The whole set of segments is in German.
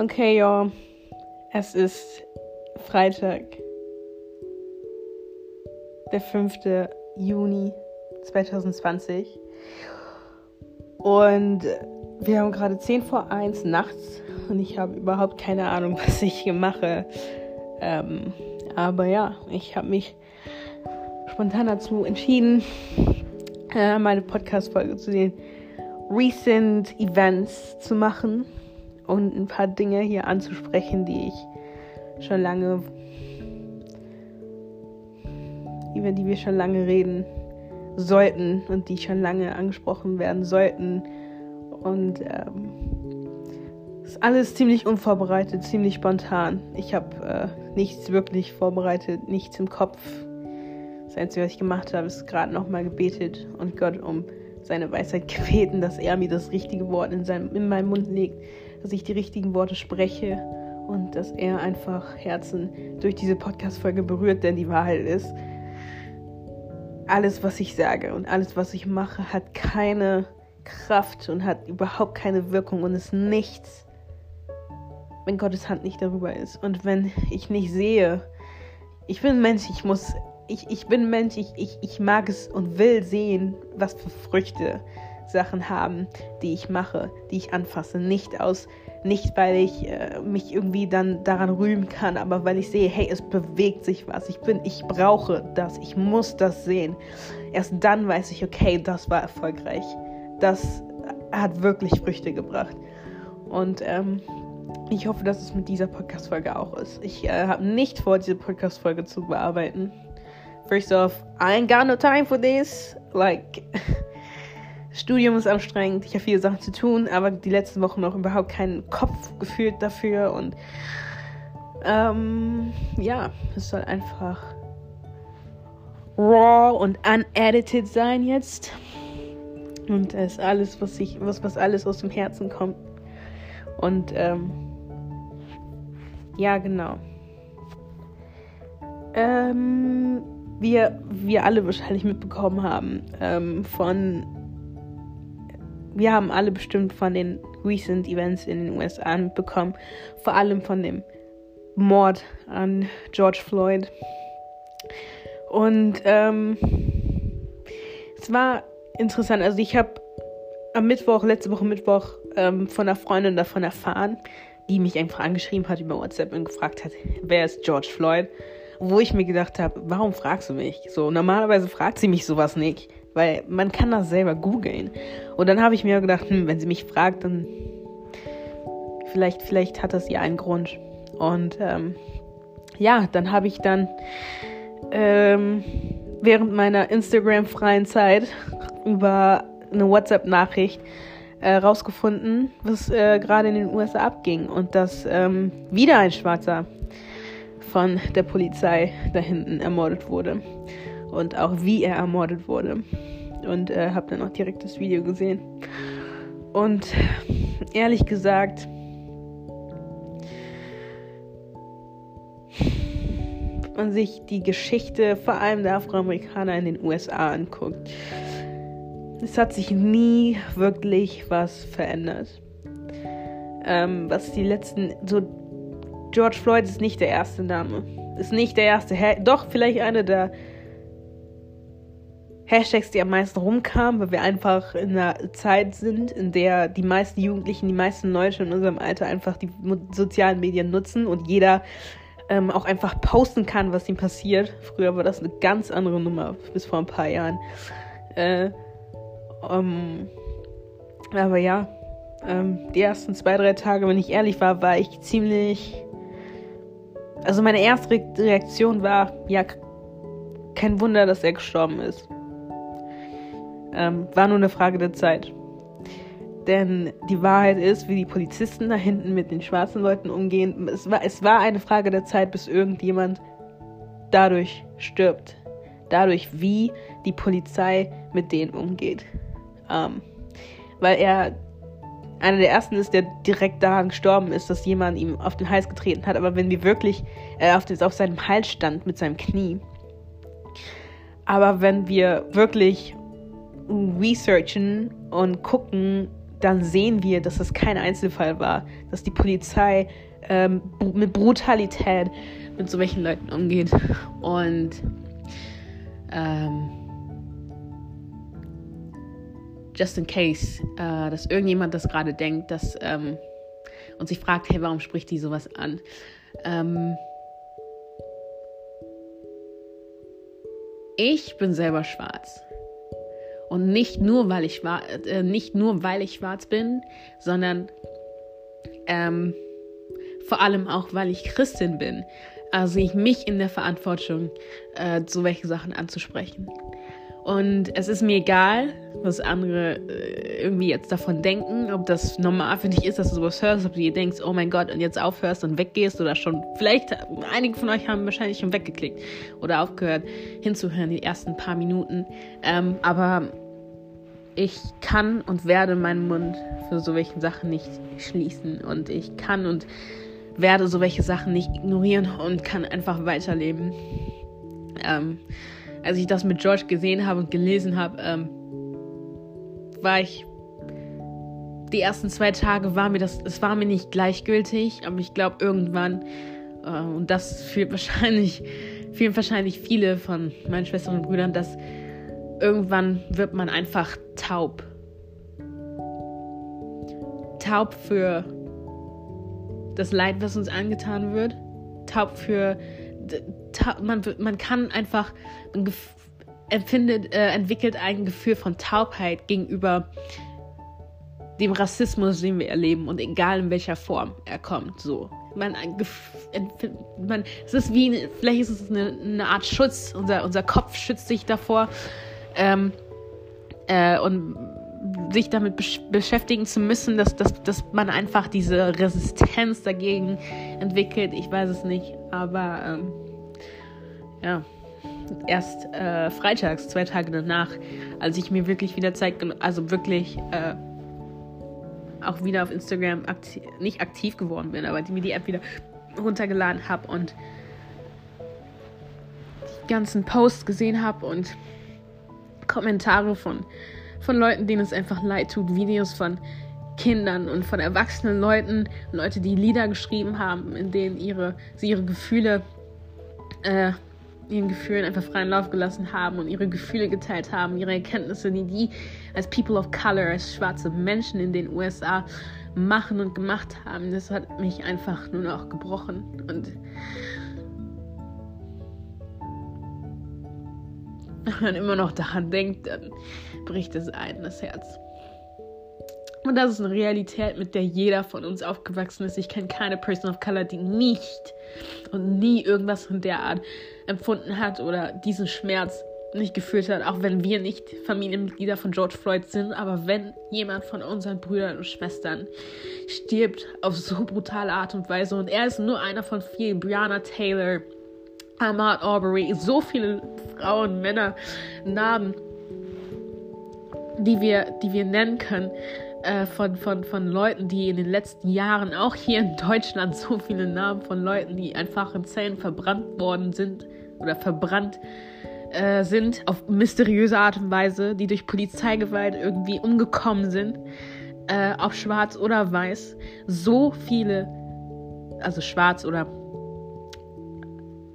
Okay, ja. Es ist Freitag, der 5. Juni 2020. Und wir haben gerade 10 vor 1 nachts und ich habe überhaupt keine Ahnung, was ich hier mache. Ähm, aber ja, ich habe mich spontan dazu entschieden, äh, meine Podcast-Folge zu den Recent Events zu machen und ein paar Dinge hier anzusprechen, die ich schon lange, über die wir schon lange reden sollten und die schon lange angesprochen werden sollten. Und ähm, ist alles ziemlich unvorbereitet, ziemlich spontan. Ich habe äh, nichts wirklich vorbereitet, nichts im Kopf. Das Einzige, was ich gemacht habe, ist gerade nochmal gebetet und Gott um seine Weisheit gebeten, dass er mir das richtige Wort in, seinem, in meinen Mund legt, dass ich die richtigen Worte spreche und dass er einfach Herzen durch diese Podcast-Folge berührt, denn die Wahrheit ist, alles, was ich sage und alles, was ich mache, hat keine Kraft und hat überhaupt keine Wirkung und ist nichts, wenn Gottes Hand nicht darüber ist. Und wenn ich nicht sehe, ich bin Mensch, ich muss, ich, ich bin Mensch, ich, ich, ich mag es und will sehen, was für Früchte Sachen haben, die ich mache, die ich anfasse. Nicht aus, nicht weil ich äh, mich irgendwie dann daran rühmen kann, aber weil ich sehe, hey, es bewegt sich was. Ich bin, ich brauche das, ich muss das sehen. Erst dann weiß ich, okay, das war erfolgreich. Das hat wirklich Früchte gebracht. Und ähm, ich hoffe, dass es mit dieser Podcast-Folge auch ist. Ich äh, habe nicht vor, diese Podcast-Folge zu bearbeiten. First off, I ain't got no time for this. Like, Studium ist anstrengend, ich habe viele Sachen zu tun, aber die letzten Wochen noch überhaupt keinen Kopf gefühlt dafür und ähm, ja, es soll einfach raw und unedited sein jetzt. Und es ist alles, was ich, was, was alles aus dem Herzen kommt. Und ähm, ja, genau. Ähm, wir, wir alle wahrscheinlich mitbekommen haben ähm, von wir haben alle bestimmt von den recent Events in den USA mitbekommen, vor allem von dem Mord an George Floyd. Und ähm, es war interessant. Also ich habe am Mittwoch, letzte Woche Mittwoch, ähm, von einer Freundin davon erfahren, die mich einfach angeschrieben hat über WhatsApp und gefragt hat, wer ist George Floyd? Wo ich mir gedacht habe, warum fragst du mich? So, normalerweise fragt sie mich sowas nicht. Weil man kann das selber googeln. Und dann habe ich mir gedacht, hm, wenn sie mich fragt, dann vielleicht, vielleicht hat das ja einen Grund. Und ähm, ja, dann habe ich dann ähm, während meiner Instagram-freien Zeit über eine WhatsApp-Nachricht äh, rausgefunden, was äh, gerade in den USA abging und dass ähm, wieder ein Schwarzer von der Polizei da hinten ermordet wurde und auch wie er ermordet wurde. Und äh, habe dann auch direkt das Video gesehen. Und ehrlich gesagt, wenn man sich die Geschichte vor allem der Afroamerikaner in den USA anguckt, es hat sich nie wirklich was verändert. Ähm, was die letzten, so George Floyd ist nicht der erste Name, ist nicht der erste, doch vielleicht einer der Hashtags, die am meisten rumkamen, weil wir einfach in einer Zeit sind, in der die meisten Jugendlichen, die meisten Leute in unserem Alter einfach die sozialen Medien nutzen und jeder ähm, auch einfach posten kann, was ihm passiert. Früher war das eine ganz andere Nummer, bis vor ein paar Jahren. Äh, um, aber ja, ähm, die ersten zwei, drei Tage, wenn ich ehrlich war, war ich ziemlich. Also meine erste Reaktion war, ja, kein Wunder, dass er gestorben ist. Ähm, war nur eine Frage der Zeit. Denn die Wahrheit ist, wie die Polizisten da hinten mit den schwarzen Leuten umgehen, es war, es war eine Frage der Zeit, bis irgendjemand dadurch stirbt. Dadurch, wie die Polizei mit denen umgeht. Ähm, weil er einer der ersten ist, der direkt daran gestorben ist, dass jemand ihm auf den Hals getreten hat. Aber wenn wir wirklich äh, auf, auf seinem Hals stand mit seinem Knie, aber wenn wir wirklich researchen und gucken, dann sehen wir, dass es kein Einzelfall war, dass die Polizei ähm, mit Brutalität mit so welchen Leuten umgeht. Und ähm, just in case, äh, dass irgendjemand das gerade denkt, dass ähm, und sich fragt, hey, warum spricht die sowas an? Ähm, ich bin selber schwarz. Und nicht nur, weil ich, äh, nicht nur, weil ich schwarz bin, sondern ähm, vor allem auch, weil ich Christin bin. Also sehe ich mich in der Verantwortung, äh, so welche Sachen anzusprechen. Und es ist mir egal, was andere äh, irgendwie jetzt davon denken, ob das normal für dich ist, dass du sowas hörst, ob du dir denkst, oh mein Gott, und jetzt aufhörst und weggehst oder schon, vielleicht, einige von euch haben wahrscheinlich schon weggeklickt oder aufgehört hinzuhören, die ersten paar Minuten. Ähm, aber ich kann und werde meinen Mund für so welche Sachen nicht schließen und ich kann und werde so welche Sachen nicht ignorieren und kann einfach weiterleben. Ähm, als ich das mit George gesehen habe und gelesen habe, ähm, war ich die ersten zwei Tage war mir das, es war mir nicht gleichgültig, aber ich glaube irgendwann äh, und das fühlt wahrscheinlich, fühlen wahrscheinlich viele von meinen Schwestern und Brüdern, dass irgendwann wird man einfach taub. Taub für das Leid, was uns angetan wird. Taub für man, man kann einfach empfindet, äh, entwickelt ein Gefühl von Taubheit gegenüber dem Rassismus, den wir erleben und egal in welcher Form er kommt, so. Man, man, es ist wie, vielleicht ist es eine, eine Art Schutz, unser, unser Kopf schützt sich davor ähm, äh, und sich damit besch beschäftigen zu müssen, dass, dass, dass man einfach diese Resistenz dagegen entwickelt. Ich weiß es nicht, aber ähm, ja, erst äh, freitags, zwei Tage danach, als ich mir wirklich wieder Zeit, also wirklich äh, auch wieder auf Instagram aktiv, nicht aktiv geworden bin, aber die, mir die App wieder runtergeladen habe und die ganzen Posts gesehen habe und Kommentare von, von Leuten, denen es einfach leid tut, Videos von Kindern und von erwachsenen Leuten, Leute, die Lieder geschrieben haben, in denen ihre, sie ihre Gefühle äh, ihren Gefühlen einfach freien Lauf gelassen haben und ihre Gefühle geteilt haben, ihre Erkenntnisse, die die als People of Color, als schwarze Menschen in den USA machen und gemacht haben. Das hat mich einfach nur noch gebrochen und wenn man immer noch daran denkt, dann bricht es ein das Herz. Und das ist eine Realität, mit der jeder von uns aufgewachsen ist. Ich kenne keine Person of Color, die nicht und nie irgendwas in der Art empfunden hat oder diesen Schmerz nicht gefühlt hat, auch wenn wir nicht Familienmitglieder von George Floyd sind, aber wenn jemand von unseren Brüdern und Schwestern stirbt auf so brutale Art und Weise und er ist nur einer von vielen, Brianna Taylor, Ahmad Aubrey, so viele Frauen, Männer, Namen, die wir, die wir nennen können, äh, von, von, von Leuten, die in den letzten Jahren, auch hier in Deutschland, so viele Namen von Leuten, die einfach in Zellen verbrannt worden sind oder verbrannt äh, sind auf mysteriöse Art und Weise, die durch Polizeigewalt irgendwie umgekommen sind, äh, ob schwarz oder weiß. So viele, also schwarz oder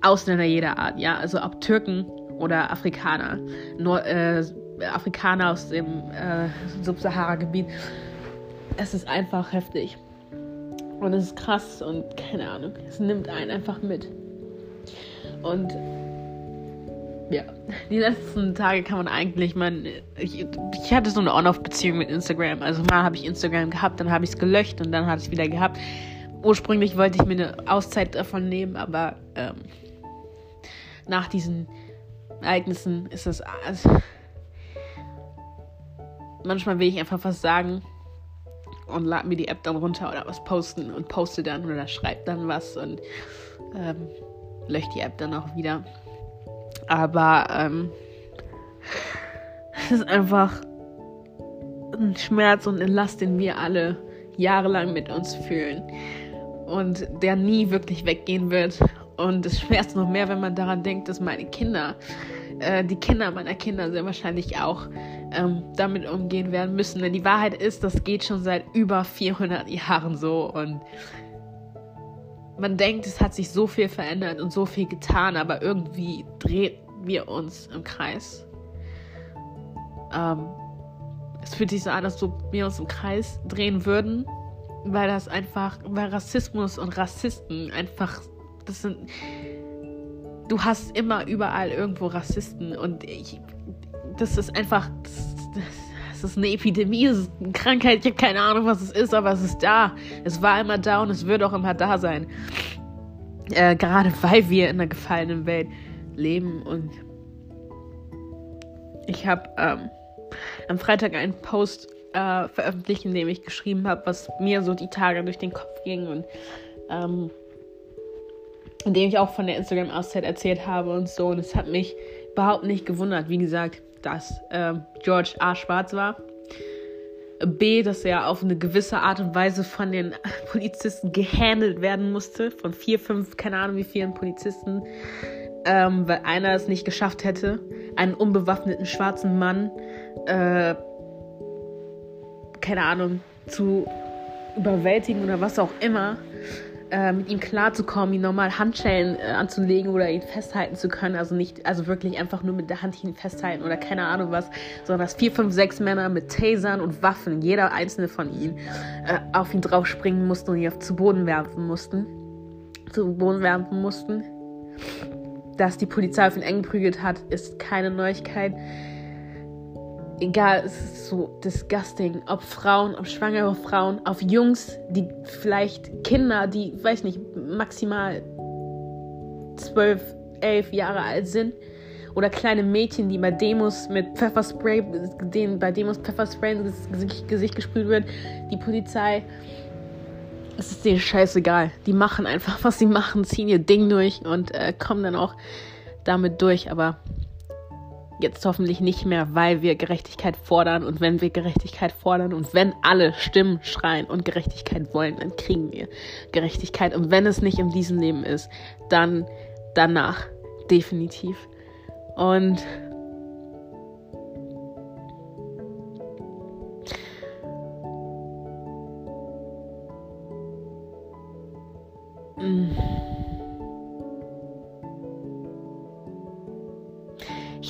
Ausländer jeder Art, ja, also ob Türken oder Afrikaner, Nord, äh, Afrikaner aus dem äh, Subsahara-Gebiet. Es ist einfach heftig. Und es ist krass und keine Ahnung. Es nimmt einen einfach mit. Und ja, die letzten Tage kann man eigentlich, man, ich, ich hatte so eine On-Off-Beziehung mit Instagram. Also mal habe ich Instagram gehabt, dann habe ich es gelöscht und dann hatte ich es wieder gehabt. Ursprünglich wollte ich mir eine Auszeit davon nehmen, aber ähm, nach diesen Ereignissen ist das, also, manchmal will ich einfach was sagen und lade mir die App dann runter oder was posten und poste dann oder schreibe dann was und ähm, lösche die App dann auch wieder. Aber ähm, es ist einfach ein Schmerz und eine Last, den wir alle jahrelang mit uns fühlen und der nie wirklich weggehen wird. Und es schmerzt noch mehr, wenn man daran denkt, dass meine Kinder äh, die Kinder meiner Kinder sehr wahrscheinlich auch ähm, damit umgehen werden müssen. Denn die Wahrheit ist, das geht schon seit über 400 Jahren so und man denkt, es hat sich so viel verändert und so viel getan, aber irgendwie drehen wir uns im Kreis. Ähm, es fühlt sich so an, als ob wir uns im Kreis drehen würden, weil das einfach, weil Rassismus und Rassisten einfach, das sind, du hast immer überall irgendwo Rassisten und ich, das ist einfach, das, das ist eine Epidemie, es ist eine Krankheit, ich habe keine Ahnung, was es ist, aber es ist da. Es war immer da und es wird auch immer da sein. Äh, gerade weil wir in einer gefallenen Welt leben und ich habe ähm, am Freitag einen Post äh, veröffentlicht, in dem ich geschrieben habe, was mir so die Tage durch den Kopf ging und ähm, in dem ich auch von der Instagram-Auszeit erzählt habe und so. Und es hat mich überhaupt nicht gewundert, wie gesagt, dass äh, George A. schwarz war. B, dass er auf eine gewisse Art und Weise von den Polizisten gehandelt werden musste. Von vier, fünf, keine Ahnung wie vielen Polizisten. Ähm, weil einer es nicht geschafft hätte, einen unbewaffneten schwarzen Mann, äh, keine Ahnung, zu überwältigen oder was auch immer äh, mit ihm klarzukommen, ihn normal Handschellen äh, anzulegen oder ihn festhalten zu können. Also nicht, also wirklich einfach nur mit der Hand ihn festhalten oder keine Ahnung was, sondern dass vier, fünf, sechs Männer mit Tasern und Waffen, jeder einzelne von ihnen, äh, auf ihn draufspringen mussten und ihn auf zu Boden werfen mussten. Zu Boden werfen mussten. Dass die Polizei auf ihn eng geprügelt hat, ist keine Neuigkeit egal, es ist so disgusting, ob Frauen, ob schwangere Frauen, auf Jungs, die vielleicht Kinder, die, weiß nicht, maximal zwölf, elf Jahre alt sind, oder kleine Mädchen, die bei Demos mit Pfefferspray, denen bei Demos Pfefferspray ins Gesicht, Gesicht gesprüht wird, die Polizei, es ist denen scheißegal. Die machen einfach, was sie machen, ziehen ihr Ding durch und äh, kommen dann auch damit durch, aber Jetzt hoffentlich nicht mehr, weil wir Gerechtigkeit fordern. Und wenn wir Gerechtigkeit fordern und wenn alle Stimmen schreien und Gerechtigkeit wollen, dann kriegen wir Gerechtigkeit. Und wenn es nicht in diesem Leben ist, dann danach definitiv. Und Ich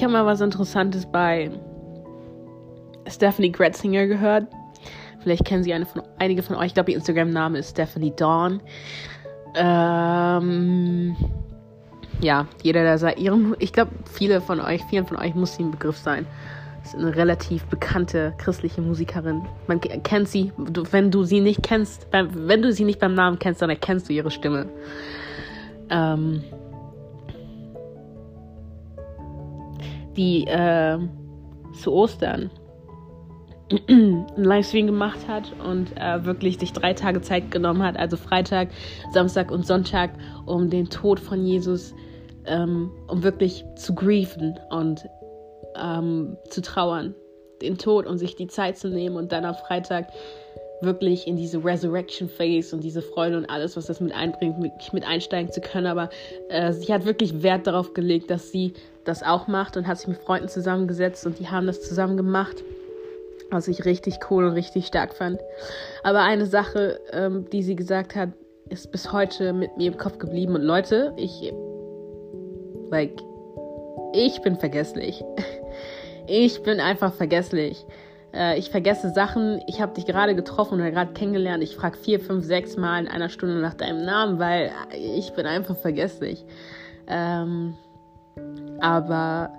habe mal was Interessantes bei Stephanie Gretzinger gehört. Vielleicht kennen Sie eine von, einige von euch. Ich glaube, ihr Instagram-Name ist Stephanie Dawn. Ähm, ja, jeder, der sei ihrem, ich glaube, viele von euch, vielen von euch muss sie ein Begriff sein. Das ist eine relativ bekannte christliche Musikerin. Man kennt sie. wenn du sie nicht kennst, wenn du sie nicht beim Namen kennst, dann erkennst du ihre Stimme. Ähm, die äh, zu Ostern einen Livestream gemacht hat und äh, wirklich sich drei Tage Zeit genommen hat, also Freitag, Samstag und Sonntag, um den Tod von Jesus, ähm, um wirklich zu grieven und ähm, zu trauern, den Tod und sich die Zeit zu nehmen und dann am Freitag wirklich in diese Resurrection Phase und diese Freude und alles, was das mit einbringt, mit, mit einsteigen zu können. Aber äh, sie hat wirklich Wert darauf gelegt, dass sie das auch macht und hat sich mit Freunden zusammengesetzt und die haben das zusammen gemacht, was ich richtig cool und richtig stark fand. Aber eine Sache, ähm, die sie gesagt hat, ist bis heute mit mir im Kopf geblieben. Und Leute, ich, like, ich bin vergesslich. Ich bin einfach vergesslich. Äh, ich vergesse Sachen. Ich habe dich gerade getroffen oder gerade kennengelernt. Ich frage vier, fünf, sechs Mal in einer Stunde nach deinem Namen, weil ich bin einfach vergesslich. Ähm, aber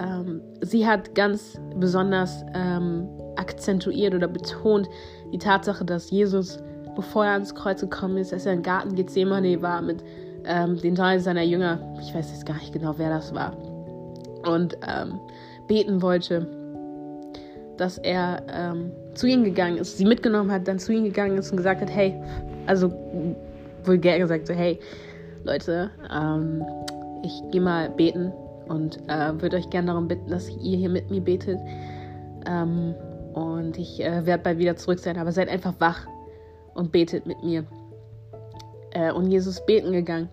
ähm, sie hat ganz besonders ähm, akzentuiert oder betont die Tatsache, dass Jesus, bevor er ans Kreuz gekommen ist, dass er im Garten Gethsemane war mit ähm, den drei seiner Jünger, ich weiß jetzt gar nicht genau, wer das war, und ähm, beten wollte, dass er ähm, zu ihnen gegangen ist, sie mitgenommen hat, dann zu ihnen gegangen ist und gesagt hat, hey, also vulgär gesagt so, hey, Leute, ähm, ich gehe mal beten und äh, würde euch gerne darum bitten, dass ihr hier mit mir betet. Ähm, und ich äh, werde bald wieder zurück sein, aber seid einfach wach und betet mit mir. Äh, und Jesus beten gegangen.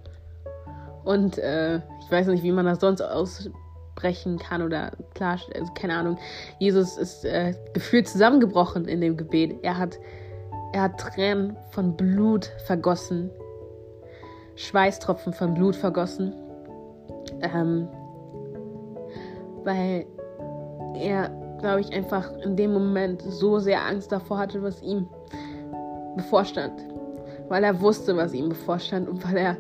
Und äh, ich weiß nicht, wie man das sonst aussprechen kann oder klar, also keine Ahnung. Jesus ist äh, gefühlt zusammengebrochen in dem Gebet. Er hat, er hat Tränen von Blut vergossen, Schweißtropfen von Blut vergossen, ähm, weil er, glaube ich, einfach in dem Moment so sehr Angst davor hatte, was ihm bevorstand. Weil er wusste, was ihm bevorstand und weil er,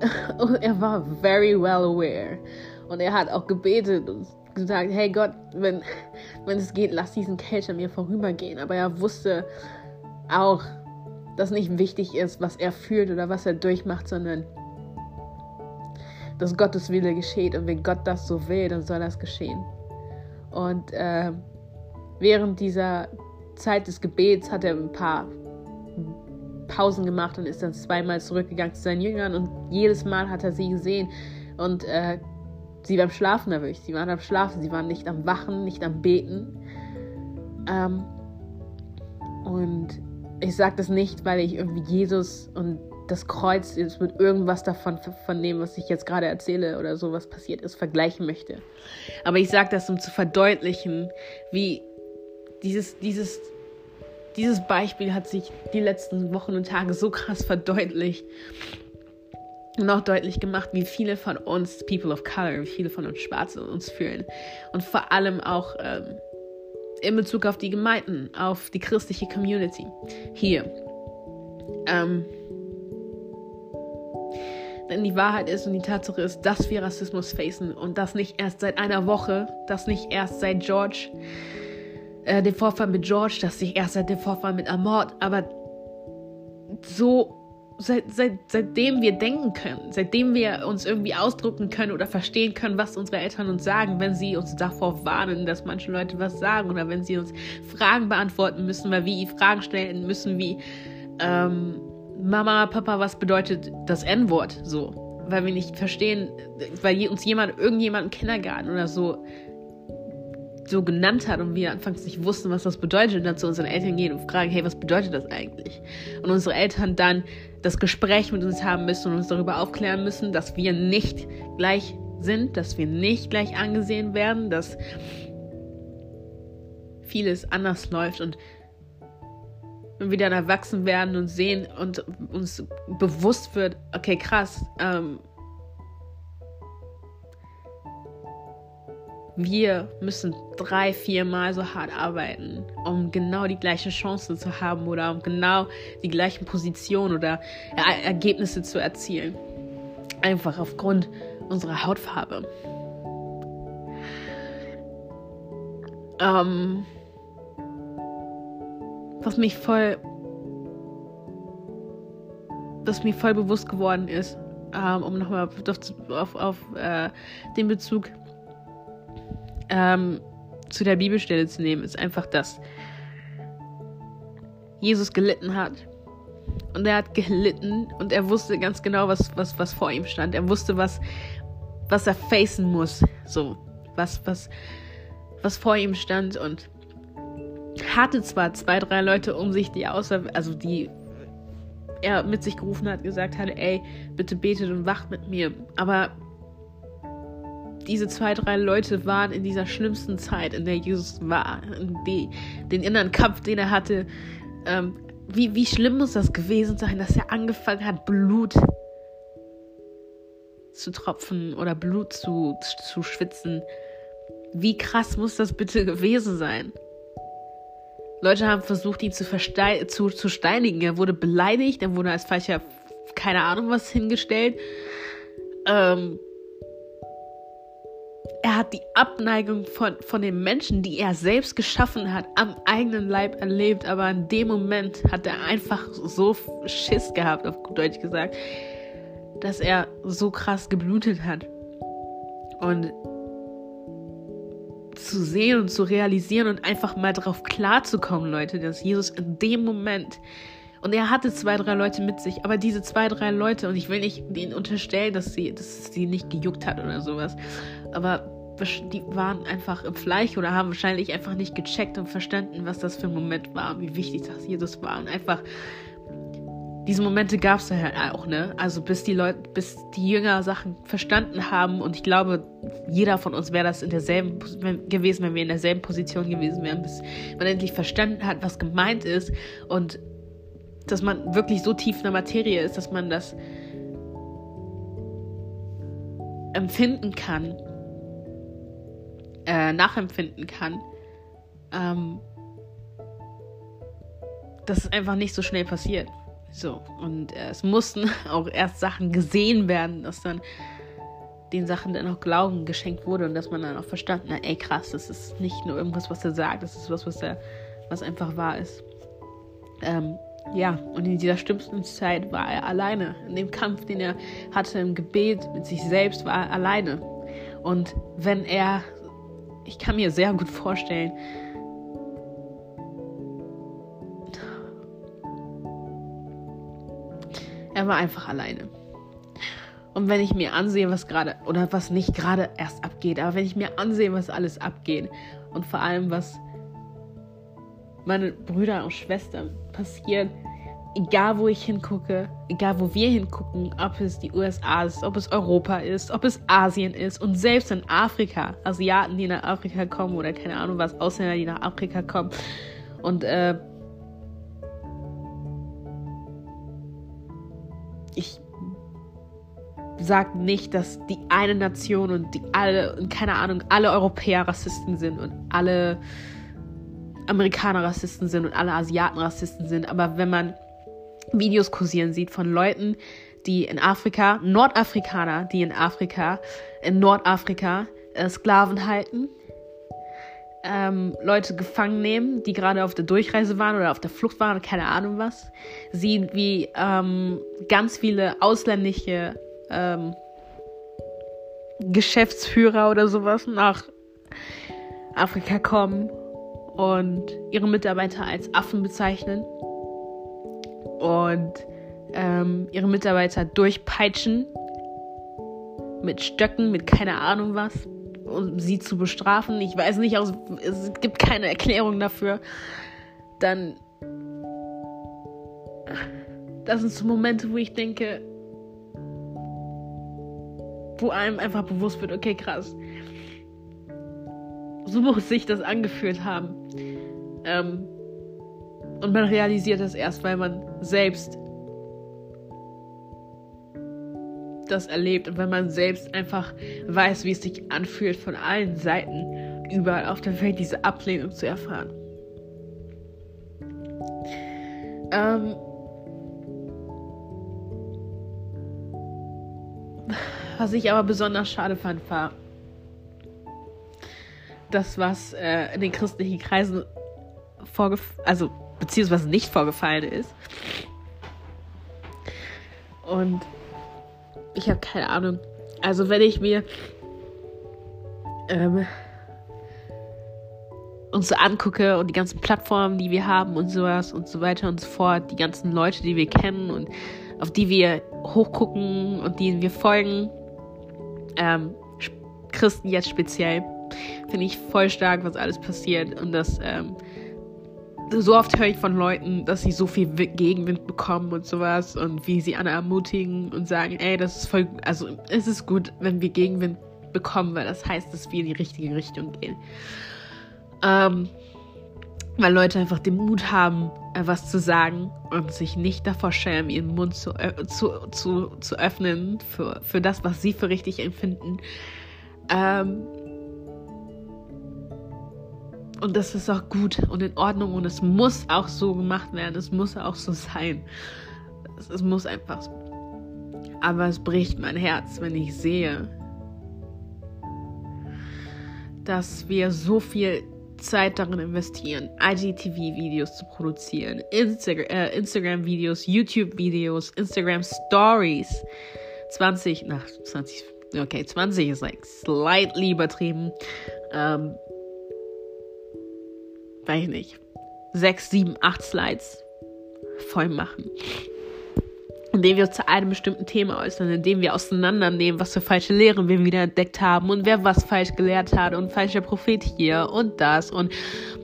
er war very well aware. Und er hat auch gebetet und gesagt, hey Gott, wenn, wenn es geht, lass diesen Kelch an mir vorübergehen. Aber er wusste auch, dass nicht wichtig ist, was er fühlt oder was er durchmacht, sondern dass Gottes Wille geschieht. Und wenn Gott das so will, dann soll das geschehen. Und äh, während dieser Zeit des Gebets hat er ein paar Pausen gemacht und ist dann zweimal zurückgegangen zu seinen Jüngern und jedes Mal hat er sie gesehen und äh, sie beim Schlafen erwischt. Sie waren am Schlafen, sie waren nicht am Wachen, nicht am Beten. Ähm, und ich sage das nicht, weil ich irgendwie Jesus und das Kreuz jetzt mit irgendwas davon, von dem, was ich jetzt gerade erzähle oder so, was passiert ist, vergleichen möchte. Aber ich sage das, um zu verdeutlichen, wie dieses, dieses, dieses Beispiel hat sich die letzten Wochen und Tage so krass verdeutlicht und auch deutlich gemacht, wie viele von uns People of Color, wie viele von uns Schwarze uns fühlen. Und vor allem auch ähm, in Bezug auf die Gemeinden, auf die christliche Community hier. Ähm, denn die Wahrheit ist und die Tatsache ist, dass wir Rassismus facen und das nicht erst seit einer Woche, das nicht erst seit George, äh, dem Vorfall mit George, das nicht erst seit dem Vorfall mit Amort, aber so seit, seit, seitdem wir denken können, seitdem wir uns irgendwie ausdrücken können oder verstehen können, was unsere Eltern uns sagen, wenn sie uns davor warnen, dass manche Leute was sagen oder wenn sie uns Fragen beantworten müssen, weil wir Fragen stellen müssen wie, ähm, Mama, Papa, was bedeutet das N-Wort so? Weil wir nicht verstehen, weil uns jemand, irgendjemand im Kindergarten oder so so genannt hat und wir anfangs nicht wussten, was das bedeutet, und dann zu unseren Eltern gehen und fragen, hey, was bedeutet das eigentlich? Und unsere Eltern dann das Gespräch mit uns haben müssen und uns darüber aufklären müssen, dass wir nicht gleich sind, dass wir nicht gleich angesehen werden, dass vieles anders läuft und wenn wir dann erwachsen werden und sehen und uns bewusst wird, okay, krass, ähm, wir müssen drei, viermal so hart arbeiten, um genau die gleiche Chance zu haben oder um genau die gleichen Positionen oder er Ergebnisse zu erzielen. Einfach aufgrund unserer Hautfarbe. Ähm, was mich voll, was mir voll bewusst geworden ist, ähm, um nochmal auf, auf, auf äh, den Bezug ähm, zu der Bibelstelle zu nehmen, ist einfach, dass Jesus gelitten hat. Und er hat gelitten und er wusste ganz genau, was, was, was vor ihm stand. Er wusste, was, was er facen muss. So, was, was, was vor ihm stand und hatte zwar zwei, drei Leute um sich, die außer, also die er mit sich gerufen hat, gesagt hatte, ey, bitte betet und wacht mit mir. Aber diese zwei, drei Leute waren in dieser schlimmsten Zeit, in der Jesus war, die, den inneren Kampf, den er hatte. Ähm, wie, wie schlimm muss das gewesen sein, dass er angefangen hat, Blut zu tropfen oder Blut zu, zu schwitzen? Wie krass muss das bitte gewesen sein? Leute haben versucht, ihn zu, zu, zu steinigen. Er wurde beleidigt, er wurde als falscher, keine Ahnung was hingestellt. Ähm, er hat die Abneigung von, von den Menschen, die er selbst geschaffen hat, am eigenen Leib erlebt. Aber in dem Moment hat er einfach so Schiss gehabt, auf Deutsch gesagt, dass er so krass geblutet hat. Und zu sehen und zu realisieren und einfach mal darauf klarzukommen, Leute, dass Jesus in dem Moment und er hatte zwei, drei Leute mit sich, aber diese zwei, drei Leute, und ich will nicht denen unterstellen, dass sie, dass sie nicht gejuckt hat oder sowas, aber die waren einfach im Fleisch oder haben wahrscheinlich einfach nicht gecheckt und verstanden, was das für ein Moment war, wie wichtig das Jesus war und einfach diese Momente gab es ja halt auch, ne? Also bis die Leute, bis die Jünger Sachen verstanden haben und ich glaube, jeder von uns wäre das in derselben gewesen, wenn wir in derselben Position gewesen wären, bis man endlich verstanden hat, was gemeint ist und dass man wirklich so tief in der Materie ist, dass man das empfinden kann, äh, nachempfinden kann. Ähm, dass es einfach nicht so schnell passiert. So, und äh, es mussten auch erst Sachen gesehen werden, dass dann den Sachen dann auch Glauben geschenkt wurde und dass man dann auch verstanden hat, ey krass, das ist nicht nur irgendwas, was er sagt, das ist was, was er, was einfach wahr ist. Ähm, ja, und in dieser schlimmsten Zeit war er alleine. In dem Kampf, den er hatte im Gebet mit sich selbst, war er alleine. Und wenn er, ich kann mir sehr gut vorstellen, Er war einfach alleine. Und wenn ich mir ansehe, was gerade, oder was nicht gerade erst abgeht, aber wenn ich mir ansehe, was alles abgeht und vor allem, was meine Brüder und Schwestern passiert, egal wo ich hingucke, egal wo wir hingucken, ob es die USA ist, ob es Europa ist, ob es Asien ist und selbst in Afrika, Asiaten, die nach Afrika kommen oder keine Ahnung was, Ausländer, die nach Afrika kommen und äh, ich sage nicht, dass die eine Nation und die alle, keine Ahnung, alle Europäer Rassisten sind und alle Amerikaner Rassisten sind und alle Asiaten Rassisten sind. Aber wenn man Videos kursieren sieht von Leuten, die in Afrika, Nordafrikaner, die in Afrika, in Nordafrika äh, Sklaven halten, ähm, Leute gefangen nehmen, die gerade auf der Durchreise waren oder auf der Flucht waren, keine Ahnung was. Sehen, wie ähm, ganz viele ausländische ähm, Geschäftsführer oder sowas nach Afrika kommen und ihre Mitarbeiter als Affen bezeichnen und ähm, ihre Mitarbeiter durchpeitschen mit Stöcken, mit keine Ahnung was um sie zu bestrafen. Ich weiß nicht, es gibt keine Erklärung dafür. Dann. Das sind so Momente, wo ich denke, wo einem einfach bewusst wird, okay, krass. So muss sich das angefühlt haben. Ähm, und man realisiert das erst, weil man selbst das erlebt und wenn man selbst einfach weiß, wie es sich anfühlt, von allen Seiten überall auf der Welt diese Ablehnung zu erfahren. Ähm, was ich aber besonders schade fand, war das, was äh, in den christlichen Kreisen vorgefallen, also beziehungsweise nicht vorgefallen ist. Und ich habe keine Ahnung. Also wenn ich mir ähm, uns so angucke und die ganzen Plattformen, die wir haben und sowas und so weiter und so fort, die ganzen Leute, die wir kennen und auf die wir hochgucken und denen wir folgen, ähm, Christen jetzt speziell, finde ich voll stark, was alles passiert und das ähm, so oft höre ich von Leuten, dass sie so viel Gegenwind bekommen und sowas und wie sie alle ermutigen und sagen, ey, das ist voll, also es ist gut, wenn wir Gegenwind bekommen, weil das heißt, dass wir in die richtige Richtung gehen. Ähm, weil Leute einfach den Mut haben, äh, was zu sagen und sich nicht davor schämen, ihren Mund zu, zu, zu, zu öffnen für, für das, was sie für richtig empfinden. Ähm, und das ist auch gut und in Ordnung und es muss auch so gemacht werden. Es muss auch so sein. Es, es muss einfach so. Aber es bricht mein Herz, wenn ich sehe, dass wir so viel Zeit darin investieren, IGTV-Videos zu produzieren, Insta äh, Instagram-Videos, YouTube-Videos, Instagram-Stories. 20, nach 20, okay, 20 ist like slightly übertrieben. Ähm, weiß ich nicht, sechs, sieben, acht Slides voll machen. indem wir uns zu einem bestimmten Thema äußern, indem wir auseinandernehmen, was für falsche Lehren wir wieder entdeckt haben und wer was falsch gelehrt hat und falscher Prophet hier und das und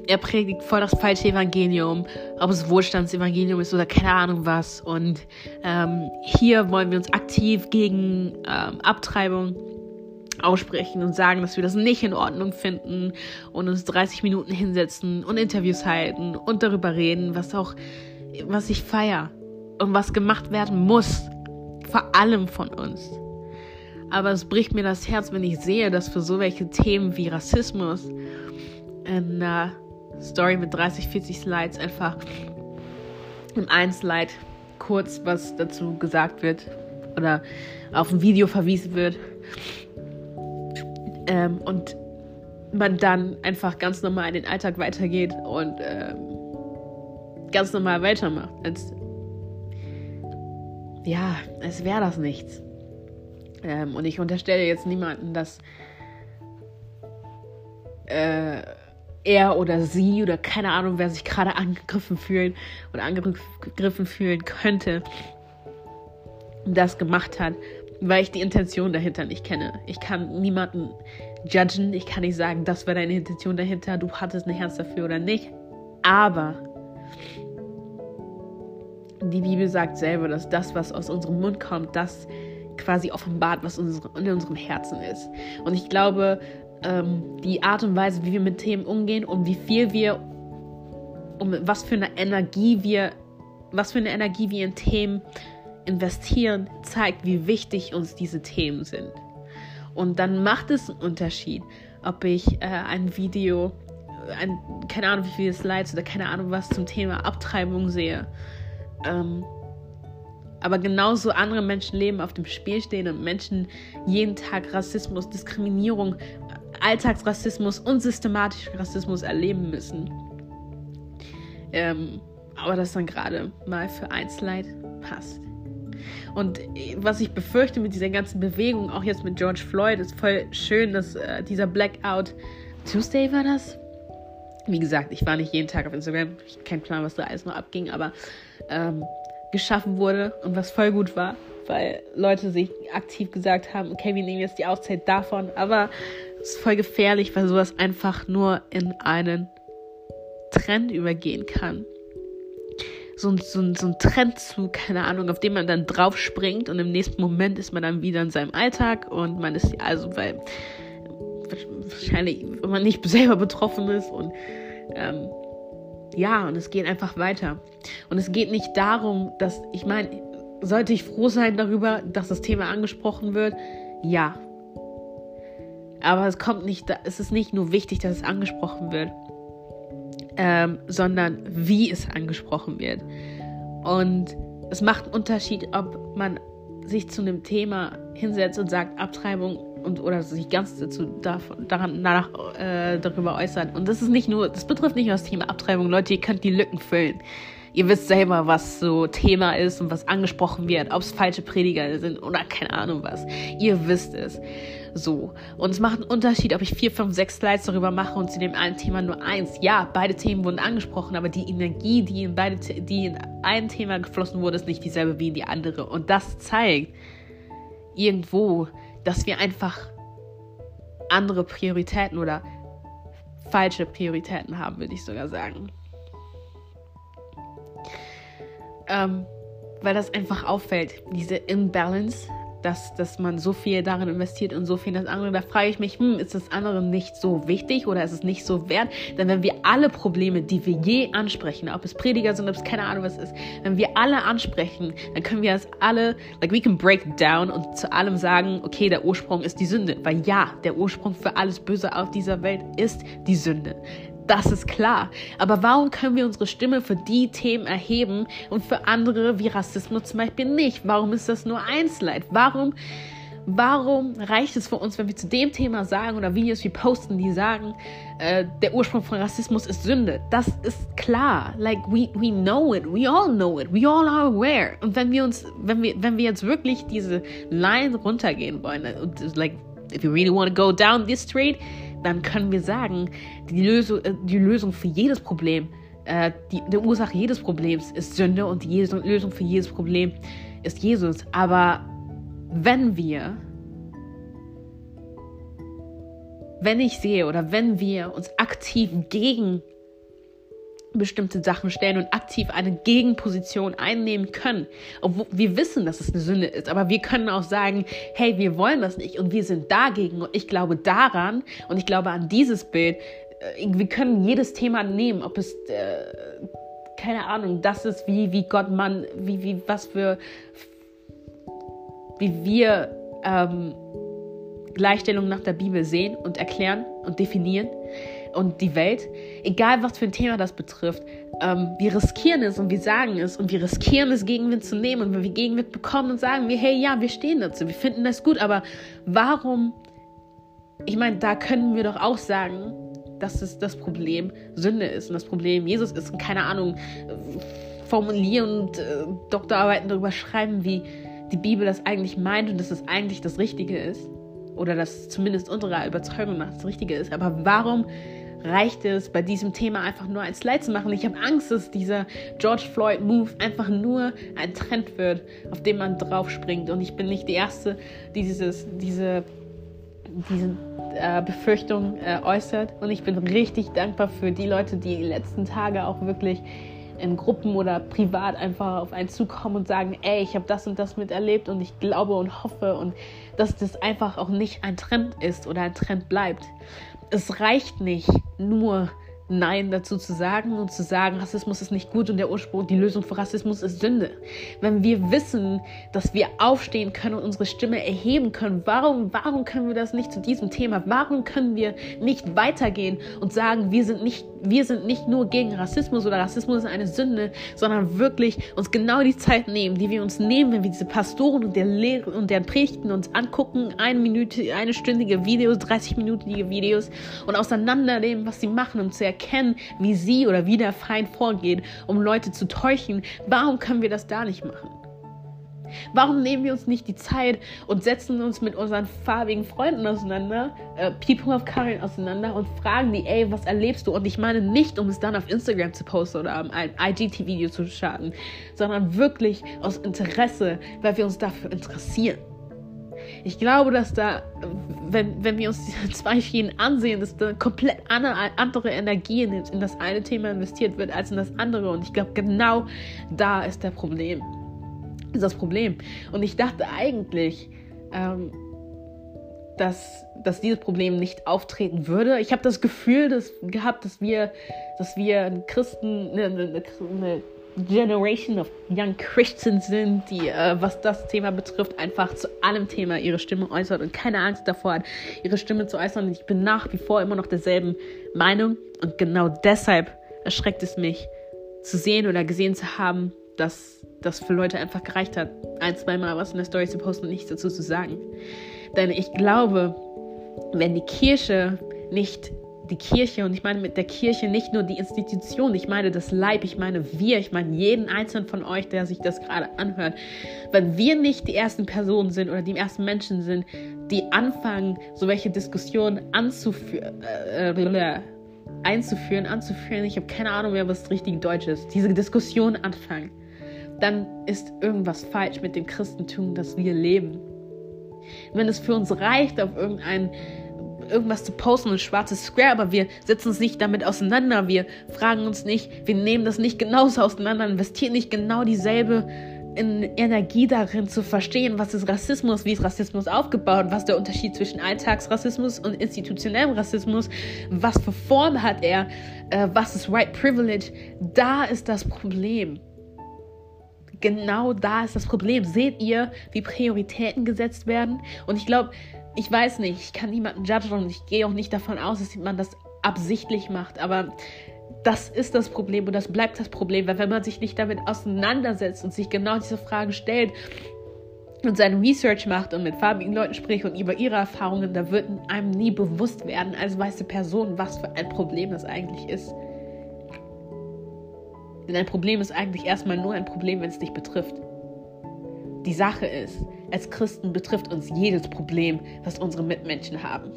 er predigt voll das falsche Evangelium, ob es Wohlstandsevangelium ist oder keine Ahnung was. Und ähm, hier wollen wir uns aktiv gegen ähm, Abtreibung aussprechen und sagen, dass wir das nicht in Ordnung finden und uns 30 Minuten hinsetzen und Interviews halten und darüber reden, was auch, was ich feiere und was gemacht werden muss. Vor allem von uns. Aber es bricht mir das Herz, wenn ich sehe, dass für so welche Themen wie Rassismus in einer Story mit 30, 40 Slides einfach in ein Slide kurz was dazu gesagt wird oder auf ein Video verwiesen wird ähm, und man dann einfach ganz normal in den Alltag weitergeht und ähm, ganz normal weitermacht. Als, ja, als wäre das nichts. Ähm, und ich unterstelle jetzt niemanden, dass äh, er oder sie oder keine Ahnung, wer sich gerade angegriffen fühlt oder angegriffen fühlen könnte, das gemacht hat weil ich die Intention dahinter nicht kenne. Ich kann niemanden judgen, ich kann nicht sagen, das war deine Intention dahinter, du hattest ein Herz dafür oder nicht. Aber die Bibel sagt selber, dass das, was aus unserem Mund kommt, das quasi offenbart, was in unserem Herzen ist. Und ich glaube, ähm, die Art und Weise, wie wir mit Themen umgehen und wie viel wir, um was für eine Energie wir, was für eine Energie wir in Themen investieren, zeigt, wie wichtig uns diese Themen sind. Und dann macht es einen Unterschied, ob ich äh, ein Video, ein, keine Ahnung wie viele Slides oder keine Ahnung was zum Thema Abtreibung sehe. Ähm, aber genauso andere Menschenleben auf dem Spiel stehen und Menschen jeden Tag Rassismus, Diskriminierung, Alltagsrassismus und systematischen Rassismus erleben müssen. Ähm, aber das dann gerade mal für ein Slide passt. Und was ich befürchte mit dieser ganzen Bewegung, auch jetzt mit George Floyd, ist voll schön, dass äh, dieser Blackout Tuesday war das. Wie gesagt, ich war nicht jeden Tag auf Instagram. Ich keinen Plan, was da alles noch abging, aber ähm, geschaffen wurde und was voll gut war, weil Leute sich aktiv gesagt haben, okay, wir nehmen jetzt die Auszeit davon, aber es ist voll gefährlich, weil sowas einfach nur in einen Trend übergehen kann so, so, so ein Trendzug, keine Ahnung, auf den man dann drauf springt und im nächsten Moment ist man dann wieder in seinem Alltag und man ist, also, weil wahrscheinlich, wenn man nicht selber betroffen ist und ähm, ja, und es geht einfach weiter. Und es geht nicht darum, dass, ich meine, sollte ich froh sein darüber, dass das Thema angesprochen wird? Ja. Aber es kommt nicht, es ist nicht nur wichtig, dass es angesprochen wird ähm, sondern wie es angesprochen wird. Und es macht einen Unterschied, ob man sich zu einem Thema hinsetzt und sagt Abtreibung und oder sich ganz dazu daran danach äh, darüber äußert. Und das ist nicht nur, das betrifft nicht nur das Thema Abtreibung, Leute, ihr könnt die Lücken füllen. Ihr wisst selber, was so Thema ist und was angesprochen wird, ob es falsche Prediger sind oder keine Ahnung was. Ihr wisst es. So. Und es macht einen Unterschied, ob ich vier, fünf, sechs Slides darüber mache und zu dem einen Thema nur eins. Ja, beide Themen wurden angesprochen, aber die Energie, die in beide, die in ein Thema geflossen wurde, ist nicht dieselbe wie in die andere. Und das zeigt irgendwo, dass wir einfach andere Prioritäten oder falsche Prioritäten haben, würde ich sogar sagen. Ähm, weil das einfach auffällt, diese Imbalance dass, dass man so viel darin investiert und so viel in das andere. Da frage ich mich, hm, ist das andere nicht so wichtig oder ist es nicht so wert? Denn wenn wir alle Probleme, die wir je ansprechen, ob es Prediger sind, ob es keine Ahnung was ist, wenn wir alle ansprechen, dann können wir das alle, like we can break down und zu allem sagen, okay, der Ursprung ist die Sünde. Weil ja, der Ursprung für alles Böse auf dieser Welt ist die Sünde. Das ist klar. Aber warum können wir unsere Stimme für die Themen erheben und für andere wie Rassismus zum Beispiel nicht? Warum ist das nur ein Slide? Warum, warum reicht es für uns, wenn wir zu dem Thema sagen oder Videos wie posten, die sagen, äh, der Ursprung von Rassismus ist Sünde? Das ist klar. Like we, we know it. We all know it. We all are aware. Und wenn wir uns, wenn wir, wenn wir jetzt wirklich diese Line runtergehen wollen, und like, if you really want to go down this street, dann können wir sagen, die Lösung, äh, die Lösung für jedes Problem, äh, die, die Ursache jedes Problems ist Sünde und die Lösung für jedes Problem ist Jesus. Aber wenn wir, wenn ich sehe oder wenn wir uns aktiv gegen bestimmte Sachen stellen und aktiv eine Gegenposition einnehmen können. Obwohl wir wissen, dass es eine Sünde ist, aber wir können auch sagen, hey, wir wollen das nicht und wir sind dagegen und ich glaube daran und ich glaube an dieses Bild. Äh, wir können jedes Thema nehmen, ob es äh, keine Ahnung, das ist wie wie Gott man, wie wie was für wie wir ähm, Gleichstellung nach der Bibel sehen und erklären und definieren und die Welt, egal was für ein Thema das betrifft, ähm, wir riskieren es und wir sagen es und wir riskieren es, Gegenwind zu nehmen. Und wenn wir Gegenwind bekommen und sagen wir, hey, ja, wir stehen dazu, wir finden das gut, aber warum? Ich meine, da können wir doch auch sagen, dass es das Problem Sünde ist und das Problem Jesus ist und keine Ahnung, formulieren und äh, Doktorarbeiten darüber schreiben, wie die Bibel das eigentlich meint und dass es eigentlich das Richtige ist. Oder dass zumindest unserer Überzeugung nach das Richtige ist. Aber warum reicht es, bei diesem Thema einfach nur ein Slide zu machen. Ich habe Angst, dass dieser George Floyd Move einfach nur ein Trend wird, auf den man draufspringt. Und ich bin nicht die Erste, die dieses, diese, diese äh, Befürchtung äh, äußert. Und ich bin richtig dankbar für die Leute, die die letzten Tage auch wirklich in Gruppen oder privat einfach auf einen zukommen und sagen, ey, ich habe das und das miterlebt und ich glaube und hoffe und dass das einfach auch nicht ein Trend ist oder ein Trend bleibt es reicht nicht nur Nein dazu zu sagen und zu sagen, Rassismus ist nicht gut und der Ursprung, die Lösung für Rassismus ist Sünde. Wenn wir wissen, dass wir aufstehen können und unsere Stimme erheben können, warum, warum können wir das nicht zu diesem Thema? Warum können wir nicht weitergehen und sagen, wir sind nicht, wir sind nicht nur gegen Rassismus oder Rassismus ist eine Sünde, sondern wirklich uns genau die Zeit nehmen, die wir uns nehmen, wenn wir diese Pastoren und der Lehre und deren Predigten uns angucken, eine Minute, eine stündige Videos, 30 minütige Videos und auseinandernehmen, was sie machen, um zu erkennen, wie sie oder wie der Feind vorgeht, um Leute zu täuschen. Warum können wir das da nicht machen? Warum nehmen wir uns nicht die Zeit und setzen uns mit unseren farbigen Freunden auseinander, äh, People of Color auseinander und fragen die, ey, was erlebst du? Und ich meine nicht, um es dann auf Instagram zu posten oder ein IGT-Video zu starten, sondern wirklich aus Interesse, weil wir uns dafür interessieren. Ich glaube, dass da, wenn, wenn wir uns diese zwei Schienen ansehen, dass da komplett andere Energie in, in das eine Thema investiert wird als in das andere. Und ich glaube, genau da ist der Problem. Ist das Problem. Und ich dachte eigentlich, ähm, dass, dass dieses Problem nicht auftreten würde. Ich habe das Gefühl dass, gehabt, dass wir, dass wir Christen, eine, eine, Generation of Young Christians sind, die, äh, was das Thema betrifft, einfach zu allem Thema ihre Stimme äußert und keine Angst davor hat, ihre Stimme zu äußern. Und ich bin nach wie vor immer noch derselben Meinung. Und genau deshalb erschreckt es mich, zu sehen oder gesehen zu haben, dass das für Leute einfach gereicht hat, ein, zweimal was in der Story zu posten und nichts dazu zu sagen. Denn ich glaube, wenn die Kirche nicht die Kirche, und ich meine mit der Kirche nicht nur die Institution, ich meine das Leib, ich meine wir, ich meine jeden einzelnen von euch, der sich das gerade anhört. Wenn wir nicht die ersten Personen sind oder die ersten Menschen sind, die anfangen, so welche Diskussionen anzuführen, äh, einzuführen, anzuführen, ich habe keine Ahnung mehr, was das richtige Deutsch ist, diese Diskussion anfangen, dann ist irgendwas falsch mit dem Christentum, das wir leben. Wenn es für uns reicht, auf irgendeinen irgendwas zu posten, ein schwarzes Square, aber wir setzen uns nicht damit auseinander. Wir fragen uns nicht, wir nehmen das nicht genauso auseinander, investieren nicht genau dieselbe in Energie darin zu verstehen, was ist Rassismus, wie ist Rassismus aufgebaut, was ist der Unterschied zwischen Alltagsrassismus und institutionellem Rassismus, was für Form hat er, äh, was ist White Privilege, da ist das Problem. Genau da ist das Problem. Seht ihr, wie Prioritäten gesetzt werden? Und ich glaube, ich weiß nicht, ich kann niemanden judgen und ich gehe auch nicht davon aus, dass man das absichtlich macht, aber das ist das Problem und das bleibt das Problem, weil wenn man sich nicht damit auseinandersetzt und sich genau diese Fragen stellt und seine Research macht und mit farbigen Leuten spricht und über ihre Erfahrungen, da wird einem nie bewusst werden als weiße Person, was für ein Problem das eigentlich ist. Denn ein Problem ist eigentlich erstmal nur ein Problem, wenn es dich betrifft. Die Sache ist, als Christen betrifft uns jedes Problem, was unsere Mitmenschen haben.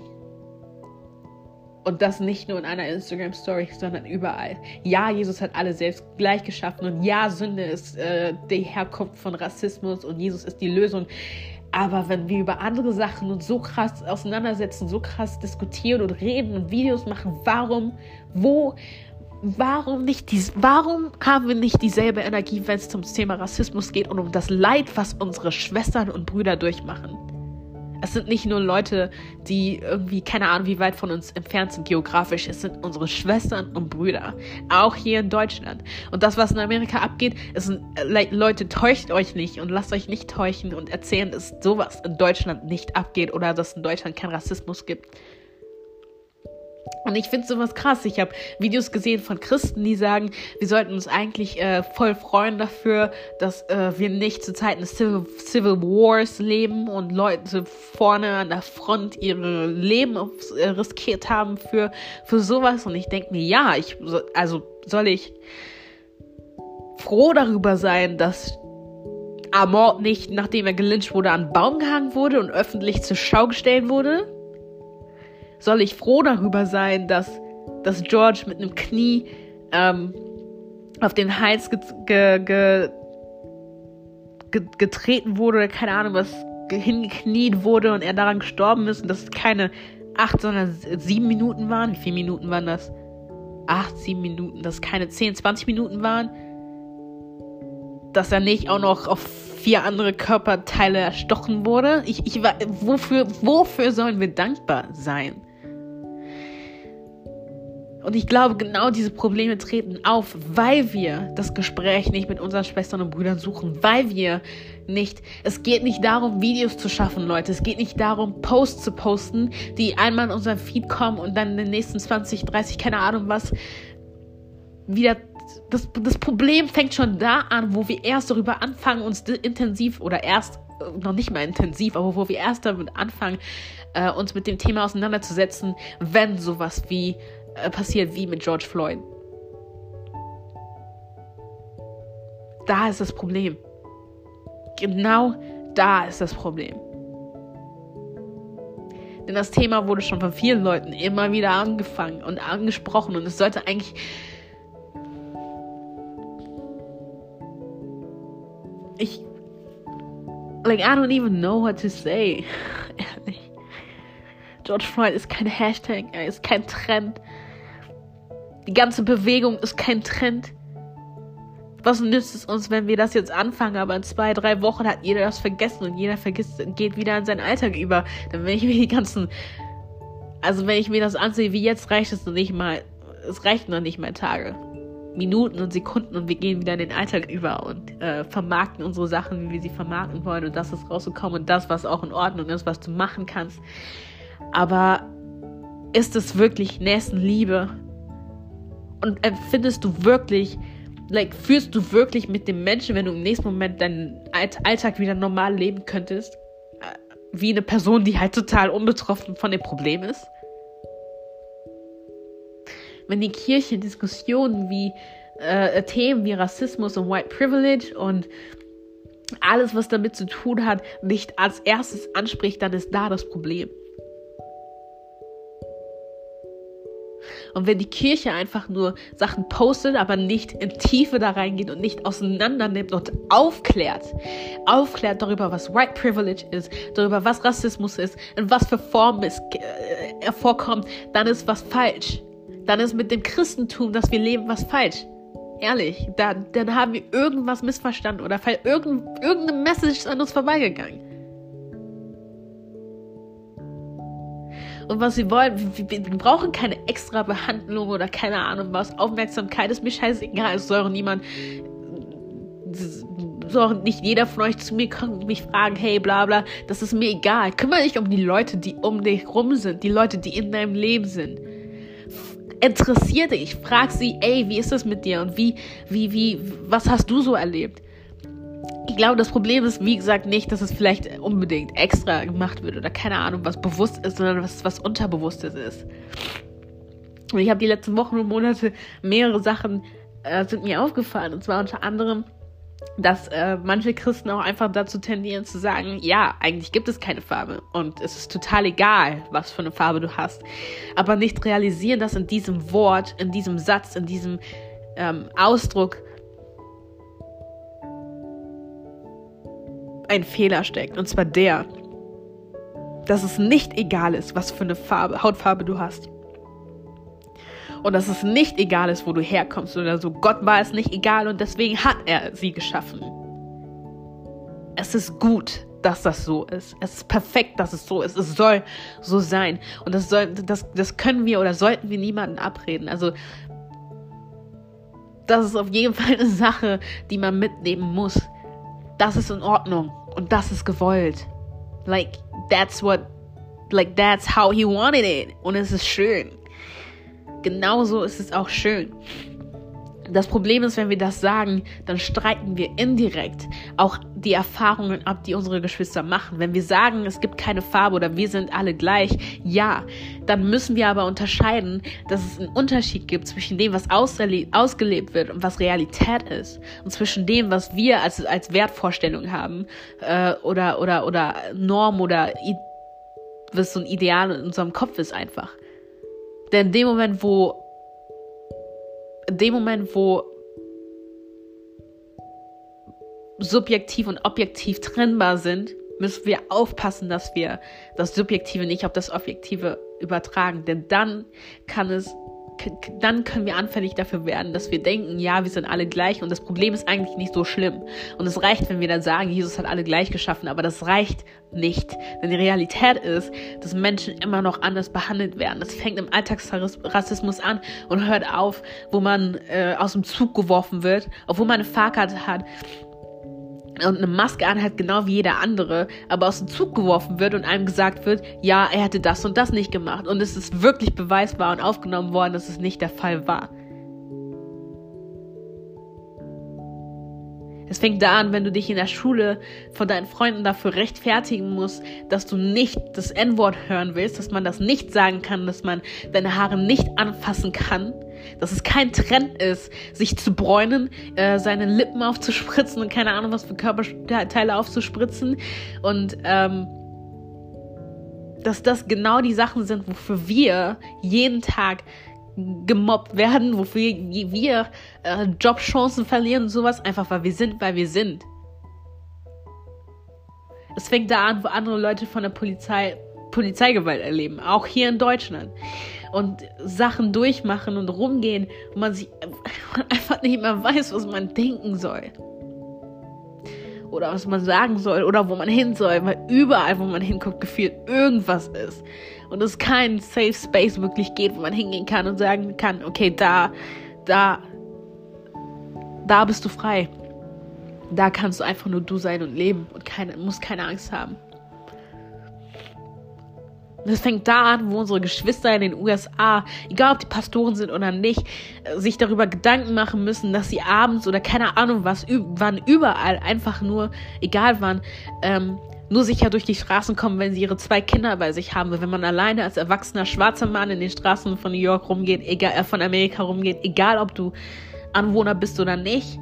Und das nicht nur in einer Instagram-Story, sondern überall. Ja, Jesus hat alle selbst gleich geschaffen. Und ja, Sünde ist äh, die Herkunft von Rassismus und Jesus ist die Lösung. Aber wenn wir über andere Sachen uns so krass auseinandersetzen, so krass diskutieren und reden und Videos machen, warum, wo, warum nicht dies, warum haben wir nicht dieselbe Energie, wenn es zum Thema Rassismus geht und um das Leid, was unsere Schwestern und Brüder durchmachen? Es sind nicht nur Leute, die irgendwie, keine Ahnung, wie weit von uns entfernt sind geografisch. Es sind unsere Schwestern und Brüder. Auch hier in Deutschland. Und das, was in Amerika abgeht, ist, sind, äh, Leute, täuscht euch nicht und lasst euch nicht täuschen und erzählen, dass sowas in Deutschland nicht abgeht oder dass es in Deutschland keinen Rassismus gibt. Und ich finde sowas krass. Ich habe Videos gesehen von Christen, die sagen, wir sollten uns eigentlich äh, voll freuen dafür, dass äh, wir nicht zu Zeiten des Civil, Civil, Wars leben und Leute vorne an der Front ihre Leben äh, riskiert haben für, für sowas. Und ich denke mir, ja, ich, also soll ich froh darüber sein, dass Amor nicht, nachdem er gelyncht wurde, an Baum gehangen wurde und öffentlich zur Schau gestellt wurde? Soll ich froh darüber sein, dass, dass George mit einem Knie ähm, auf den Hals ge ge ge getreten wurde oder keine Ahnung was hingekniet wurde und er daran gestorben ist und dass es keine acht, sondern sieben Minuten waren. Wie viele Minuten waren das? Acht, sieben Minuten, dass es keine zehn, zwanzig Minuten waren. Dass er nicht auch noch auf vier andere Körperteile erstochen wurde. Ich, ich wofür, wofür sollen wir dankbar sein? Und ich glaube, genau diese Probleme treten auf, weil wir das Gespräch nicht mit unseren Schwestern und Brüdern suchen, weil wir nicht, es geht nicht darum, Videos zu schaffen, Leute. Es geht nicht darum, Posts zu posten, die einmal in unseren Feed kommen und dann in den nächsten 20, 30, keine Ahnung was, wieder das, das Problem fängt schon da an, wo wir erst darüber anfangen, uns intensiv oder erst äh, noch nicht mal intensiv, aber wo wir erst damit anfangen, äh, uns mit dem Thema auseinanderzusetzen, wenn sowas wie passiert wie mit George Floyd. Da ist das Problem. Genau da ist das Problem. Denn das Thema wurde schon von vielen Leuten immer wieder angefangen und angesprochen und es sollte eigentlich ich like I don't even know what to say. Ehrlich. George Floyd ist kein Hashtag, er ist kein Trend. Die ganze Bewegung ist kein Trend. Was nützt es uns, wenn wir das jetzt anfangen, aber in zwei, drei Wochen hat jeder das vergessen und jeder vergisst, geht wieder in seinen Alltag über. Dann wenn ich mir die ganzen, also wenn ich mir das ansehe, wie jetzt reicht es noch nicht mal, es reicht noch nicht mal Tage. Minuten und Sekunden und wir gehen wieder in den Alltag über und äh, vermarkten unsere Sachen, wie wir sie vermarkten wollen und das ist rausgekommen und das, was auch in Ordnung ist, was du machen kannst. Aber ist es wirklich Nächstenliebe? Und empfindest du wirklich, like, fühlst du wirklich mit dem Menschen, wenn du im nächsten Moment deinen Alltag wieder normal leben könntest, äh, wie eine Person, die halt total unbetroffen von dem Problem ist? Wenn die Kirche Diskussionen wie äh, Themen wie Rassismus und White Privilege und alles, was damit zu tun hat, nicht als erstes anspricht, dann ist da das Problem. Und wenn die Kirche einfach nur Sachen postet, aber nicht in Tiefe da reingeht und nicht auseinander nimmt und aufklärt, aufklärt darüber, was White Privilege ist, darüber, was Rassismus ist, in was für Formen es äh, vorkommt, dann ist was falsch. Dann ist mit dem Christentum, das wir leben, was falsch. Ehrlich, da, dann haben wir irgendwas missverstanden oder irgendeine Message ist an uns vorbeigegangen. Und was sie wollen. Wir, wir, brauchen keine extra Behandlung oder keine Ahnung was. Aufmerksamkeit ist mir scheißegal. Es soll auch niemand, soll auch nicht jeder von euch zu mir kommen und mich fragen, hey, bla bla. Das ist mir egal. Kümmere dich um die Leute, die um dich rum sind, die Leute, die in deinem Leben sind. Interessier dich, frag sie, ey, wie ist das mit dir und wie, wie, wie, was hast du so erlebt? Ich glaube, das Problem ist, wie gesagt, nicht, dass es vielleicht unbedingt extra gemacht wird oder keine Ahnung, was bewusst ist, sondern was, was Unterbewusstes ist. Und ich habe die letzten Wochen und Monate mehrere Sachen äh, sind mir aufgefallen. Und zwar unter anderem, dass äh, manche Christen auch einfach dazu tendieren zu sagen, ja, eigentlich gibt es keine Farbe und es ist total egal, was für eine Farbe du hast, aber nicht realisieren, dass in diesem Wort, in diesem Satz, in diesem ähm, Ausdruck ein Fehler steckt und zwar der, dass es nicht egal ist, was für eine Farbe, Hautfarbe du hast. Und dass es nicht egal ist, wo du herkommst oder so. Gott war es nicht egal und deswegen hat er sie geschaffen. Es ist gut, dass das so ist. Es ist perfekt, dass es so ist. Es soll so sein. Und das, soll, das, das können wir oder sollten wir niemanden abreden. Also, das ist auf jeden Fall eine Sache, die man mitnehmen muss. Das ist in Ordnung und das ist gewollt. Like, that's what, like, that's how he wanted it. Und es ist schön genauso ist es auch schön. Das Problem ist, wenn wir das sagen, dann streiten wir indirekt auch die Erfahrungen ab, die unsere Geschwister machen. Wenn wir sagen, es gibt keine Farbe oder wir sind alle gleich, ja, dann müssen wir aber unterscheiden, dass es einen Unterschied gibt zwischen dem, was ausgelebt wird und was Realität ist. Und zwischen dem, was wir als, als Wertvorstellung haben äh, oder, oder, oder Norm oder was so ein Ideal in unserem Kopf ist einfach. Denn in dem Moment, wo in dem Moment, wo subjektiv und objektiv trennbar sind, müssen wir aufpassen, dass wir das Subjektive nicht auf das Objektive übertragen. Denn dann kann es dann können wir anfällig dafür werden, dass wir denken, ja, wir sind alle gleich und das Problem ist eigentlich nicht so schlimm. Und es reicht, wenn wir dann sagen, Jesus hat alle gleich geschaffen, aber das reicht nicht. Denn die Realität ist, dass Menschen immer noch anders behandelt werden. Das fängt im Alltagsrassismus an und hört auf, wo man äh, aus dem Zug geworfen wird, obwohl man eine Fahrkarte hat und eine Maske anhat, genau wie jeder andere, aber aus dem Zug geworfen wird und einem gesagt wird, ja, er hätte das und das nicht gemacht. Und es ist wirklich beweisbar und aufgenommen worden, dass es nicht der Fall war. Es fängt da an, wenn du dich in der Schule von deinen Freunden dafür rechtfertigen musst, dass du nicht das N-Wort hören willst, dass man das nicht sagen kann, dass man deine Haare nicht anfassen kann, dass es kein Trend ist, sich zu bräunen, äh, seine Lippen aufzuspritzen und keine Ahnung was für Körperteile aufzuspritzen und ähm, dass das genau die Sachen sind, wofür wir jeden Tag gemobbt werden, wofür wir äh, Jobchancen verlieren und sowas, einfach weil wir sind, weil wir sind. Es fängt da an, wo andere Leute von der Polizei Polizeigewalt erleben, auch hier in Deutschland. Und Sachen durchmachen und rumgehen, wo man sich einfach nicht mehr weiß, was man denken soll. Oder was man sagen soll oder wo man hin soll, weil überall, wo man hinguckt, gefühlt irgendwas ist und es keinen Safe Space wirklich geht, wo man hingehen kann und sagen kann, okay, da, da, da bist du frei. Da kannst du einfach nur du sein und leben und keine, musst keine Angst haben. Das fängt da an, wo unsere Geschwister in den USA, egal ob die Pastoren sind oder nicht, sich darüber Gedanken machen müssen, dass sie abends oder keine Ahnung was, wann überall einfach nur, egal wann, ähm, nur sicher durch die Straßen kommen, wenn sie ihre zwei Kinder bei sich haben. Wenn man alleine als erwachsener schwarzer Mann in den Straßen von New York rumgeht, egal, äh, von Amerika rumgeht, egal ob du Anwohner bist oder nicht.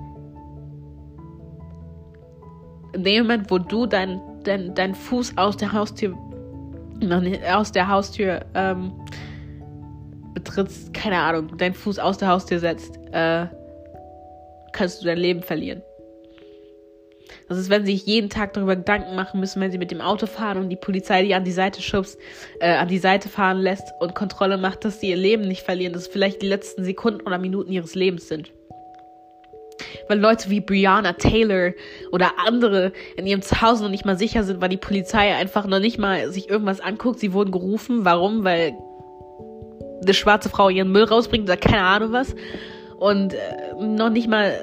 In dem Moment, wo du deinen dein, dein Fuß aus der Haustür, aus der Haustür ähm, betrittst, keine Ahnung, deinen Fuß aus der Haustür setzt, äh, kannst du dein Leben verlieren. Das ist, wenn sie sich jeden Tag darüber Gedanken machen müssen, wenn sie mit dem Auto fahren und die Polizei die an die Seite schubst, äh, an die Seite fahren lässt und Kontrolle macht, dass sie ihr Leben nicht verlieren, dass es vielleicht die letzten Sekunden oder Minuten ihres Lebens sind. Weil Leute wie Brianna Taylor oder andere in ihrem Zuhause noch nicht mal sicher sind, weil die Polizei einfach noch nicht mal sich irgendwas anguckt. Sie wurden gerufen. Warum? Weil eine schwarze Frau ihren Müll rausbringt oder keine Ahnung was. Und äh, noch nicht mal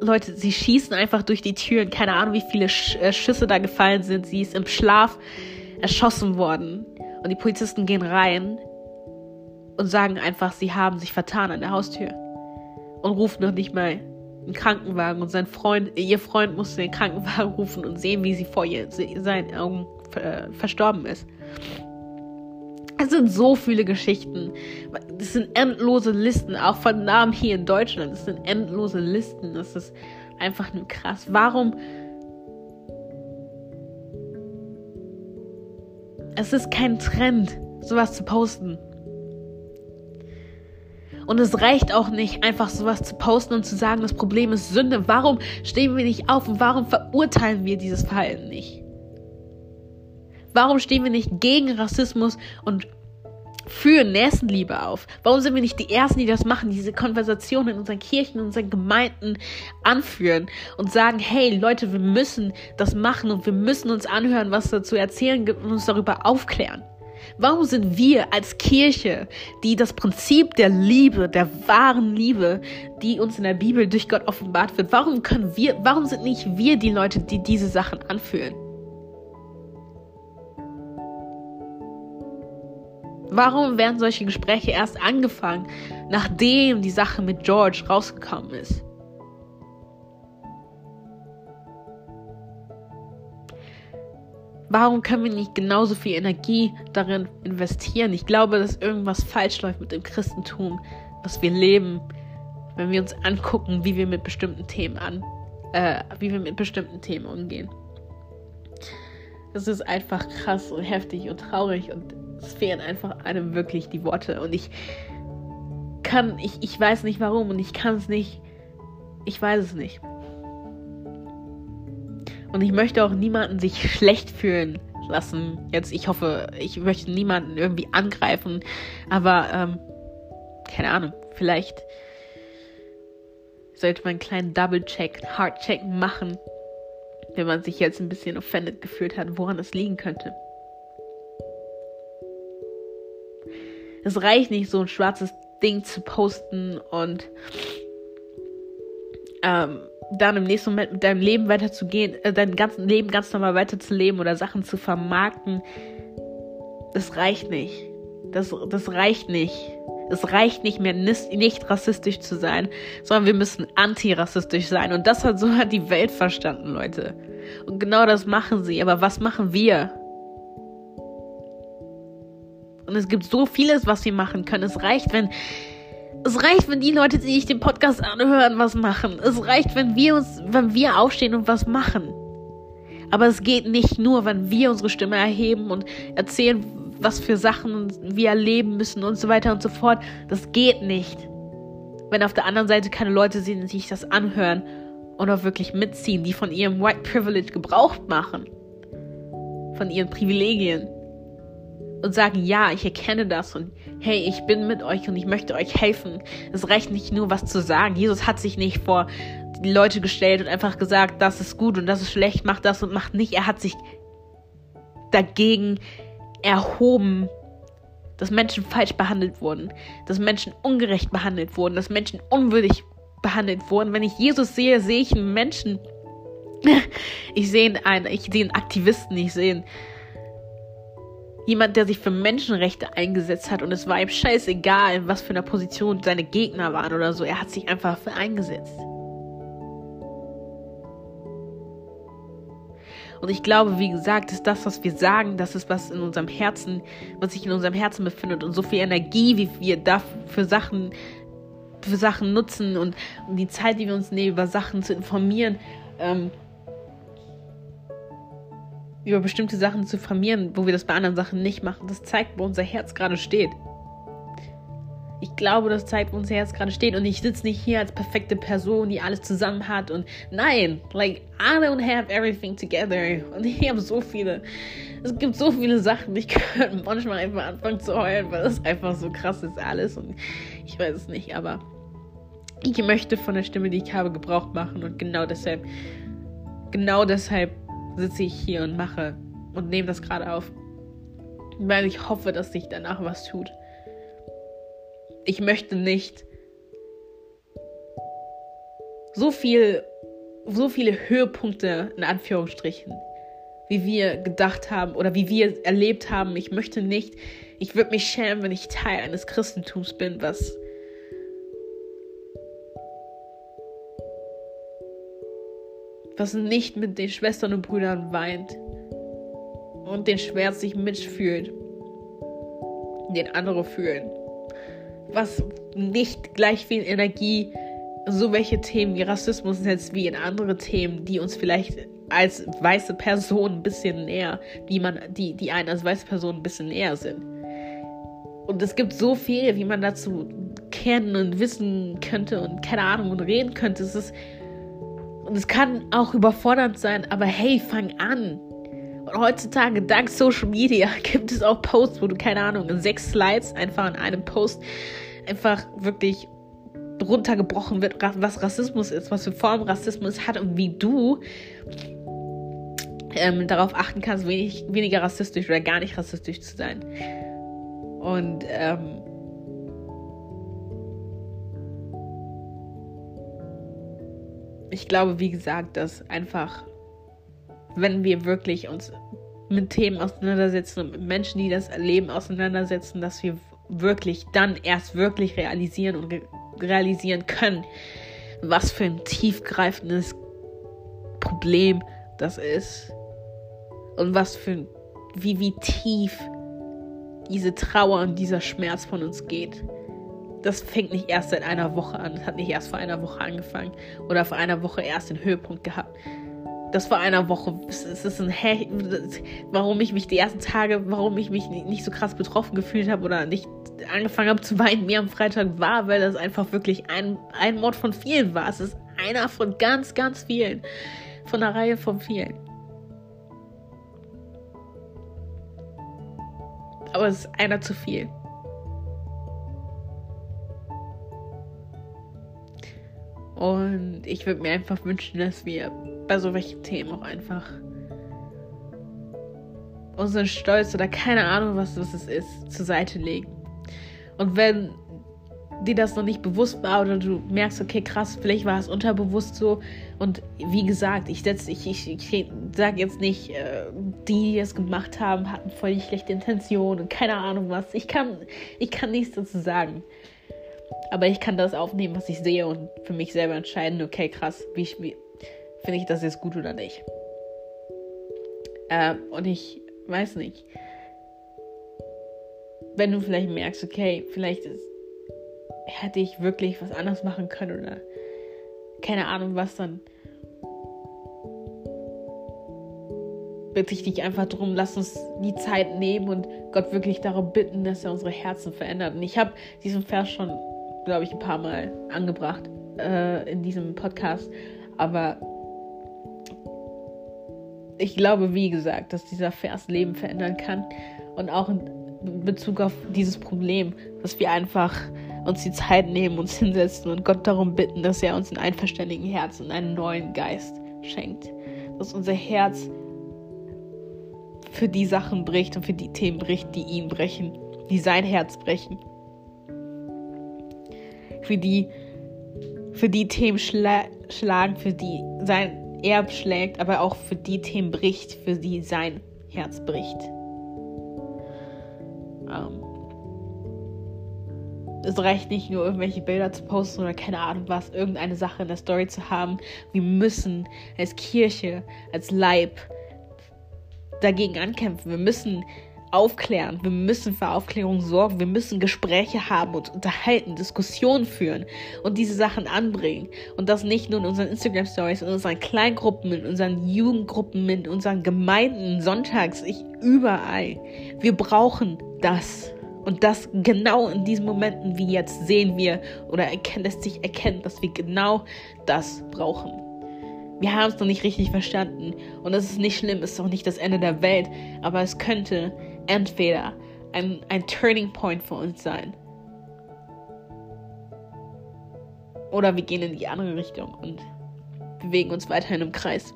Leute, sie schießen einfach durch die Türen. Keine Ahnung, wie viele Sch äh, Schüsse da gefallen sind. Sie ist im Schlaf erschossen worden. Und die Polizisten gehen rein und sagen einfach, sie haben sich vertan an der Haustür. Und rufen noch nicht mal einen Krankenwagen. Und sein Freund, ihr Freund musste den Krankenwagen rufen und sehen, wie sie vor ihr, seinen Augen äh, verstorben ist. Es sind so viele Geschichten. Das sind endlose Listen, auch von Namen hier in Deutschland. Es sind endlose Listen. Das ist einfach nur krass. Warum? Es ist kein Trend, sowas zu posten. Und es reicht auch nicht, einfach sowas zu posten und zu sagen, das Problem ist Sünde. Warum stehen wir nicht auf und warum verurteilen wir dieses Verhalten nicht? Warum stehen wir nicht gegen Rassismus und für Nächstenliebe auf? Warum sind wir nicht die Ersten, die das machen, diese Konversationen in unseren Kirchen, in unseren Gemeinden anführen und sagen, hey Leute, wir müssen das machen und wir müssen uns anhören, was dazu erzählen gibt und uns darüber aufklären? Warum sind wir als Kirche, die das Prinzip der Liebe, der wahren Liebe, die uns in der Bibel durch Gott offenbart wird, warum können wir, warum sind nicht wir die Leute, die diese Sachen anfühlen? Warum werden solche Gespräche erst angefangen, nachdem die Sache mit George rausgekommen ist? Warum können wir nicht genauso viel Energie darin investieren? Ich glaube, dass irgendwas falsch läuft mit dem Christentum, was wir leben, wenn wir uns angucken, wie wir mit bestimmten Themen an, äh, wie wir mit bestimmten Themen umgehen. Es ist einfach krass und heftig und traurig und es fehlen einfach einem wirklich die Worte und ich kann, ich, ich weiß nicht warum und ich kann es nicht, ich weiß es nicht. Und ich möchte auch niemanden sich schlecht fühlen lassen. Jetzt, ich hoffe, ich möchte niemanden irgendwie angreifen. Aber, ähm, keine Ahnung, vielleicht sollte man einen kleinen Double-Check, Hard-Check machen, wenn man sich jetzt ein bisschen offended gefühlt hat, woran es liegen könnte. Es reicht nicht, so ein schwarzes Ding zu posten und ähm, dann im nächsten Moment mit deinem Leben weiterzugehen, äh, dein ganzes Leben ganz normal weiterzuleben oder Sachen zu vermarkten, das reicht nicht. Das, das reicht nicht. Es reicht nicht mehr, nicht rassistisch zu sein, sondern wir müssen antirassistisch sein. Und das hat so hat die Welt verstanden, Leute. Und genau das machen sie. Aber was machen wir? Und es gibt so vieles, was wir machen können. Es reicht, wenn es reicht, wenn die Leute, die sich den Podcast anhören, was machen. Es reicht, wenn wir uns, wenn wir aufstehen und was machen. Aber es geht nicht nur, wenn wir unsere Stimme erheben und erzählen, was für Sachen wir erleben müssen und so weiter und so fort. Das geht nicht. Wenn auf der anderen Seite keine Leute sind, die sich das anhören und auch wirklich mitziehen, die von ihrem White Privilege Gebrauch machen. Von ihren Privilegien und sagen, ja, ich erkenne das und hey, ich bin mit euch und ich möchte euch helfen. Es reicht nicht nur, was zu sagen. Jesus hat sich nicht vor die Leute gestellt und einfach gesagt, das ist gut und das ist schlecht, macht das und macht nicht. Er hat sich dagegen erhoben, dass Menschen falsch behandelt wurden, dass Menschen ungerecht behandelt wurden, dass Menschen unwürdig behandelt wurden. Wenn ich Jesus sehe, sehe ich einen Menschen. Ich sehe einen, ich sehe einen Aktivisten, ich sehe einen jemand, der sich für Menschenrechte eingesetzt hat und es war ihm scheißegal, in was für einer Position seine Gegner waren oder so. Er hat sich einfach für eingesetzt. Und ich glaube, wie gesagt, ist das, was wir sagen, das ist, was in unserem Herzen, was sich in unserem Herzen befindet und so viel Energie, wie wir da für Sachen, für Sachen nutzen und, und die Zeit, die wir uns nehmen, über Sachen zu informieren, ähm, über bestimmte Sachen zu formieren, wo wir das bei anderen Sachen nicht machen. Das zeigt, wo unser Herz gerade steht. Ich glaube, das zeigt, wo unser Herz gerade steht. Und ich sitze nicht hier als perfekte Person, die alles zusammen hat. Und nein, like, I don't have everything together. Und ich habe so viele, es gibt so viele Sachen. Ich könnte manchmal einfach anfangen zu heulen, weil es einfach so krass ist alles. Und ich weiß es nicht, aber ich möchte von der Stimme, die ich habe, Gebrauch machen. Und genau deshalb, genau deshalb sitze ich hier und mache und nehme das gerade auf, weil ich hoffe, dass sich danach was tut. Ich möchte nicht so viel, so viele Höhepunkte in Anführungsstrichen, wie wir gedacht haben oder wie wir erlebt haben. Ich möchte nicht, ich würde mich schämen, wenn ich Teil eines Christentums bin, was was nicht mit den Schwestern und Brüdern weint und den Schmerz sich mitfühlt. den andere fühlen. Was nicht gleich viel Energie so welche Themen wie Rassismus setzt wie in andere Themen, die uns vielleicht als weiße Person ein bisschen näher, die man, die, die einen als weiße Person ein bisschen näher sind. Und es gibt so viel, wie man dazu kennen und wissen könnte und keine Ahnung und reden könnte. Es ist und es kann auch überfordernd sein, aber hey, fang an. Und heutzutage, dank Social Media, gibt es auch Posts, wo du, keine Ahnung, in sechs Slides einfach in einem Post einfach wirklich runtergebrochen wird, was Rassismus ist, was für Form Rassismus hat und wie du ähm, darauf achten kannst, wenig, weniger rassistisch oder gar nicht rassistisch zu sein. Und ähm, ich glaube, wie gesagt, dass einfach, wenn wir wirklich uns mit Themen auseinandersetzen und mit Menschen, die das erleben, auseinandersetzen, dass wir wirklich dann erst wirklich realisieren und re realisieren können, was für ein tiefgreifendes Problem das ist und was für wie wie tief diese Trauer und dieser Schmerz von uns geht das fängt nicht erst seit einer Woche an. Das hat nicht erst vor einer Woche angefangen oder vor einer Woche erst den Höhepunkt gehabt. Das vor einer Woche. Es ist ein Hä warum ich mich die ersten Tage, warum ich mich nicht so krass betroffen gefühlt habe oder nicht angefangen habe zu weinen mir am Freitag war, weil das einfach wirklich ein, ein Mord von vielen war. Es ist einer von ganz, ganz vielen. Von einer Reihe von vielen. Aber es ist einer zu viel. Und ich würde mir einfach wünschen, dass wir bei so welchen Themen auch einfach unseren Stolz oder keine Ahnung, was, was es ist, zur Seite legen. Und wenn dir das noch nicht bewusst war oder du merkst, okay, krass, vielleicht war es unterbewusst so. Und wie gesagt, ich ich, ich, ich sage jetzt nicht, äh, die, die es gemacht haben, hatten voll die schlechte Intention und keine Ahnung was. Ich kann, ich kann nichts dazu sagen. Aber ich kann das aufnehmen, was ich sehe und für mich selber entscheiden, okay, krass, wie, wie finde ich das jetzt gut oder nicht. Ähm, und ich weiß nicht. Wenn du vielleicht merkst, okay, vielleicht ist, hätte ich wirklich was anderes machen können oder keine Ahnung was, dann bitte ich dich einfach darum, lass uns die Zeit nehmen und Gott wirklich darum bitten, dass er unsere Herzen verändert. Und ich habe diesen Vers schon glaube ich, ein paar Mal angebracht äh, in diesem Podcast. Aber ich glaube, wie gesagt, dass dieser Vers Leben verändern kann. Und auch in Bezug auf dieses Problem, dass wir einfach uns die Zeit nehmen, uns hinsetzen und Gott darum bitten, dass er uns einen einverständigen Herz und einen neuen Geist schenkt. Dass unser Herz für die Sachen bricht und für die Themen bricht, die ihn brechen, die sein Herz brechen für die, für die Themen schla schlagen, für die sein Erb schlägt, aber auch für die Themen bricht, für die sein Herz bricht. Ähm, es reicht nicht nur irgendwelche Bilder zu posten oder keine Ahnung was, irgendeine Sache in der Story zu haben. Wir müssen als Kirche, als Leib dagegen ankämpfen. Wir müssen aufklären. Wir müssen für Aufklärung sorgen. Wir müssen Gespräche haben und unterhalten, Diskussionen führen und diese Sachen anbringen. Und das nicht nur in unseren Instagram Stories, in unseren Kleingruppen, in unseren Jugendgruppen, in unseren Gemeinden, sonntags, ich, überall. Wir brauchen das. Und das genau in diesen Momenten wie jetzt sehen wir oder lässt sich erkennen, dass wir genau das brauchen. Wir haben es noch nicht richtig verstanden und es ist nicht schlimm, es ist auch nicht das Ende der Welt, aber es könnte entweder ein, ein Turning Point für uns sein. Oder wir gehen in die andere Richtung und bewegen uns weiterhin im Kreis.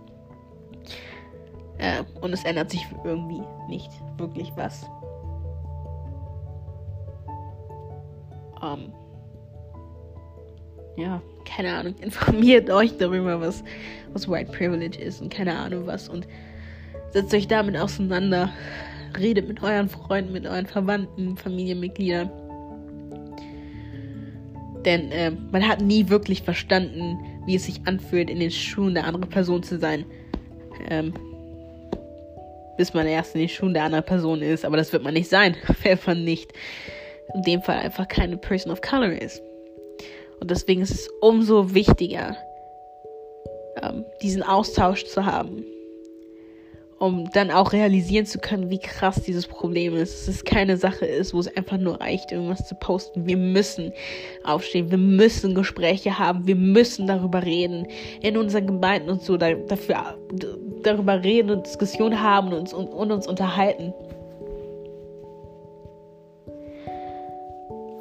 Äh, und es ändert sich irgendwie nicht wirklich was. Ähm, ja, keine Ahnung. Informiert euch darüber, was, was White Privilege ist und keine Ahnung was. Und setzt euch damit auseinander redet mit euren Freunden, mit euren Verwandten, Familienmitgliedern. Denn äh, man hat nie wirklich verstanden, wie es sich anfühlt, in den Schuhen der anderen Person zu sein. Ähm, bis man erst in den Schuhen der anderen Person ist. Aber das wird man nicht sein, wenn man nicht in dem Fall einfach keine Person of Color ist. Und deswegen ist es umso wichtiger, ähm, diesen Austausch zu haben um dann auch realisieren zu können, wie krass dieses Problem ist. Dass es keine Sache ist, wo es einfach nur reicht, irgendwas zu posten. Wir müssen aufstehen, wir müssen Gespräche haben, wir müssen darüber reden in unseren Gemeinden und so, da, dafür darüber reden und Diskussionen haben und und, und uns unterhalten.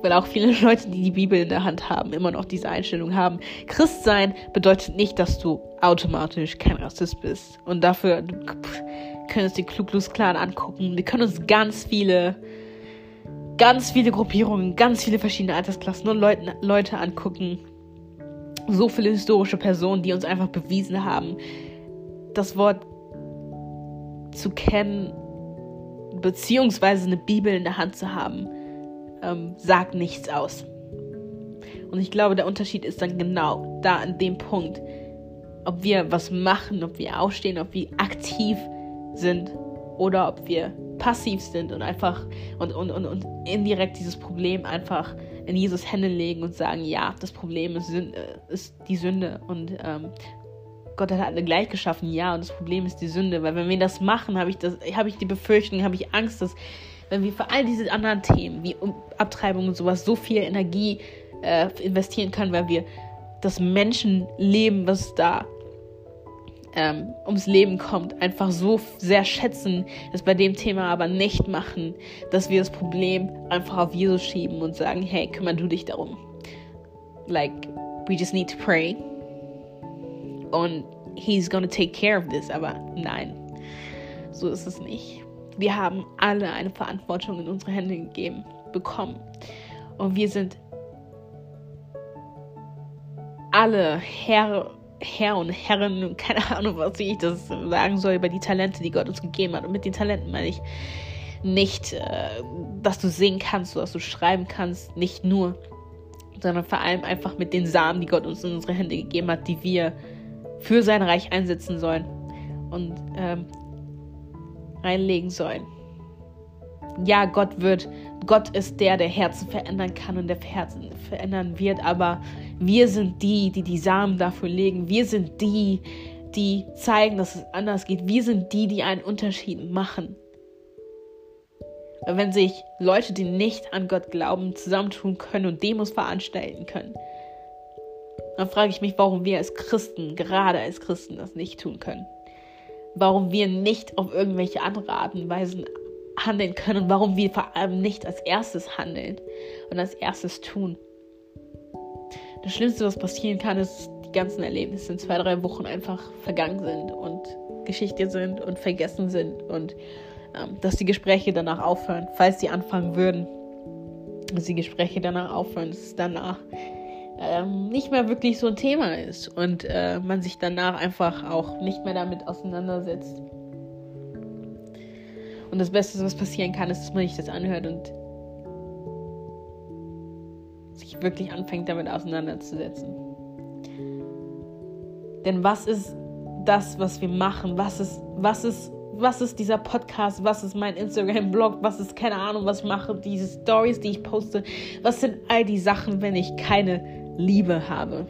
Weil auch viele Leute, die die Bibel in der Hand haben, immer noch diese Einstellung haben. Christ sein bedeutet nicht, dass du automatisch kein Rassist bist. Und dafür können uns die Kluglus Klan angucken. Wir können uns ganz viele, ganz viele Gruppierungen, ganz viele verschiedene Altersklassen und Leute, Leute angucken. So viele historische Personen, die uns einfach bewiesen haben, das Wort zu kennen, beziehungsweise eine Bibel in der Hand zu haben ähm, sagt nichts aus. Und ich glaube, der Unterschied ist dann genau da an dem Punkt, ob wir was machen, ob wir aufstehen, ob wir aktiv sind oder ob wir passiv sind und einfach und, und, und, und indirekt dieses Problem einfach in Jesus Hände legen und sagen, ja, das Problem ist, ist die Sünde und ähm, Gott hat alle gleich geschaffen, ja, und das Problem ist die Sünde, weil wenn wir das machen, habe ich habe ich die Befürchtung, habe ich Angst, dass wenn wir für all diese anderen Themen wie Abtreibung und sowas so viel Energie äh, investieren können, weil wir das Menschenleben, was da ähm, ums Leben kommt, einfach so sehr schätzen, es bei dem Thema aber nicht machen, dass wir das Problem einfach auf Jesus schieben und sagen, hey, kümmere du dich darum. Like, we just need to pray. Und he's gonna take care of this, aber nein, so ist es nicht. Wir haben alle eine Verantwortung in unsere Hände gegeben, bekommen. Und wir sind alle Herr, Herr und Herren, keine Ahnung, was ich das sagen soll, über die Talente, die Gott uns gegeben hat. Und mit den Talenten meine ich nicht, äh, dass du singen kannst, dass du schreiben kannst, nicht nur, sondern vor allem einfach mit den Samen, die Gott uns in unsere Hände gegeben hat, die wir für sein Reich einsetzen sollen. Und ähm, reinlegen sollen. Ja, Gott wird, Gott ist der, der Herzen verändern kann und der Herzen verändern wird, aber wir sind die, die die Samen dafür legen. Wir sind die, die zeigen, dass es anders geht. Wir sind die, die einen Unterschied machen. Wenn sich Leute, die nicht an Gott glauben, zusammentun können und Demos veranstalten können, dann frage ich mich, warum wir als Christen, gerade als Christen, das nicht tun können warum wir nicht auf irgendwelche andere Arten und Weisen handeln können und warum wir vor allem nicht als erstes handeln und als erstes tun. Das Schlimmste, was passieren kann, ist, die ganzen Erlebnisse in zwei, drei Wochen einfach vergangen sind und Geschichte sind und vergessen sind und ähm, dass die Gespräche danach aufhören, falls sie anfangen würden, dass die Gespräche danach aufhören, dass es danach ähm, nicht mehr wirklich so ein Thema ist und äh, man sich danach einfach auch nicht mehr damit auseinandersetzt. Und das Beste, was passieren kann, ist, dass man sich das anhört und sich wirklich anfängt, damit auseinanderzusetzen. Denn was ist das, was wir machen? Was ist, was ist, was ist dieser Podcast? Was ist mein Instagram-Blog? Was ist keine Ahnung, was ich mache? Diese Stories, die ich poste? Was sind all die Sachen, wenn ich keine Liebe habe.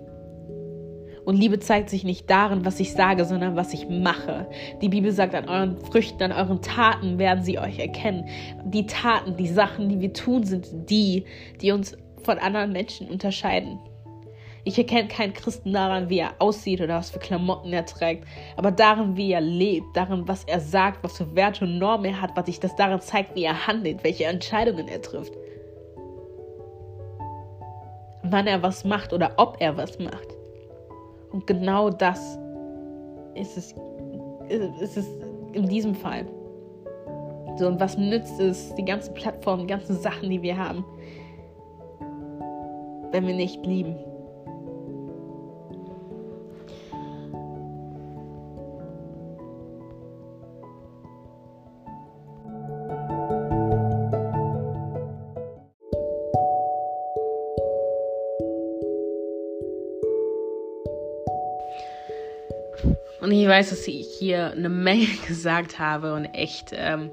Und Liebe zeigt sich nicht darin, was ich sage, sondern was ich mache. Die Bibel sagt, an euren Früchten, an euren Taten werden sie euch erkennen. Die Taten, die Sachen, die wir tun, sind die, die uns von anderen Menschen unterscheiden. Ich erkenne keinen Christen daran, wie er aussieht oder was für Klamotten er trägt, aber darin, wie er lebt, darin, was er sagt, was für Werte und Normen er hat, was sich das darin zeigt, wie er handelt, welche Entscheidungen er trifft wann er was macht oder ob er was macht. Und genau das ist es, ist es in diesem Fall. So, und was nützt es, die ganzen Plattformen, die ganzen Sachen, die wir haben, wenn wir nicht lieben? Weiß, dass ich hier eine Menge gesagt habe und echt ähm,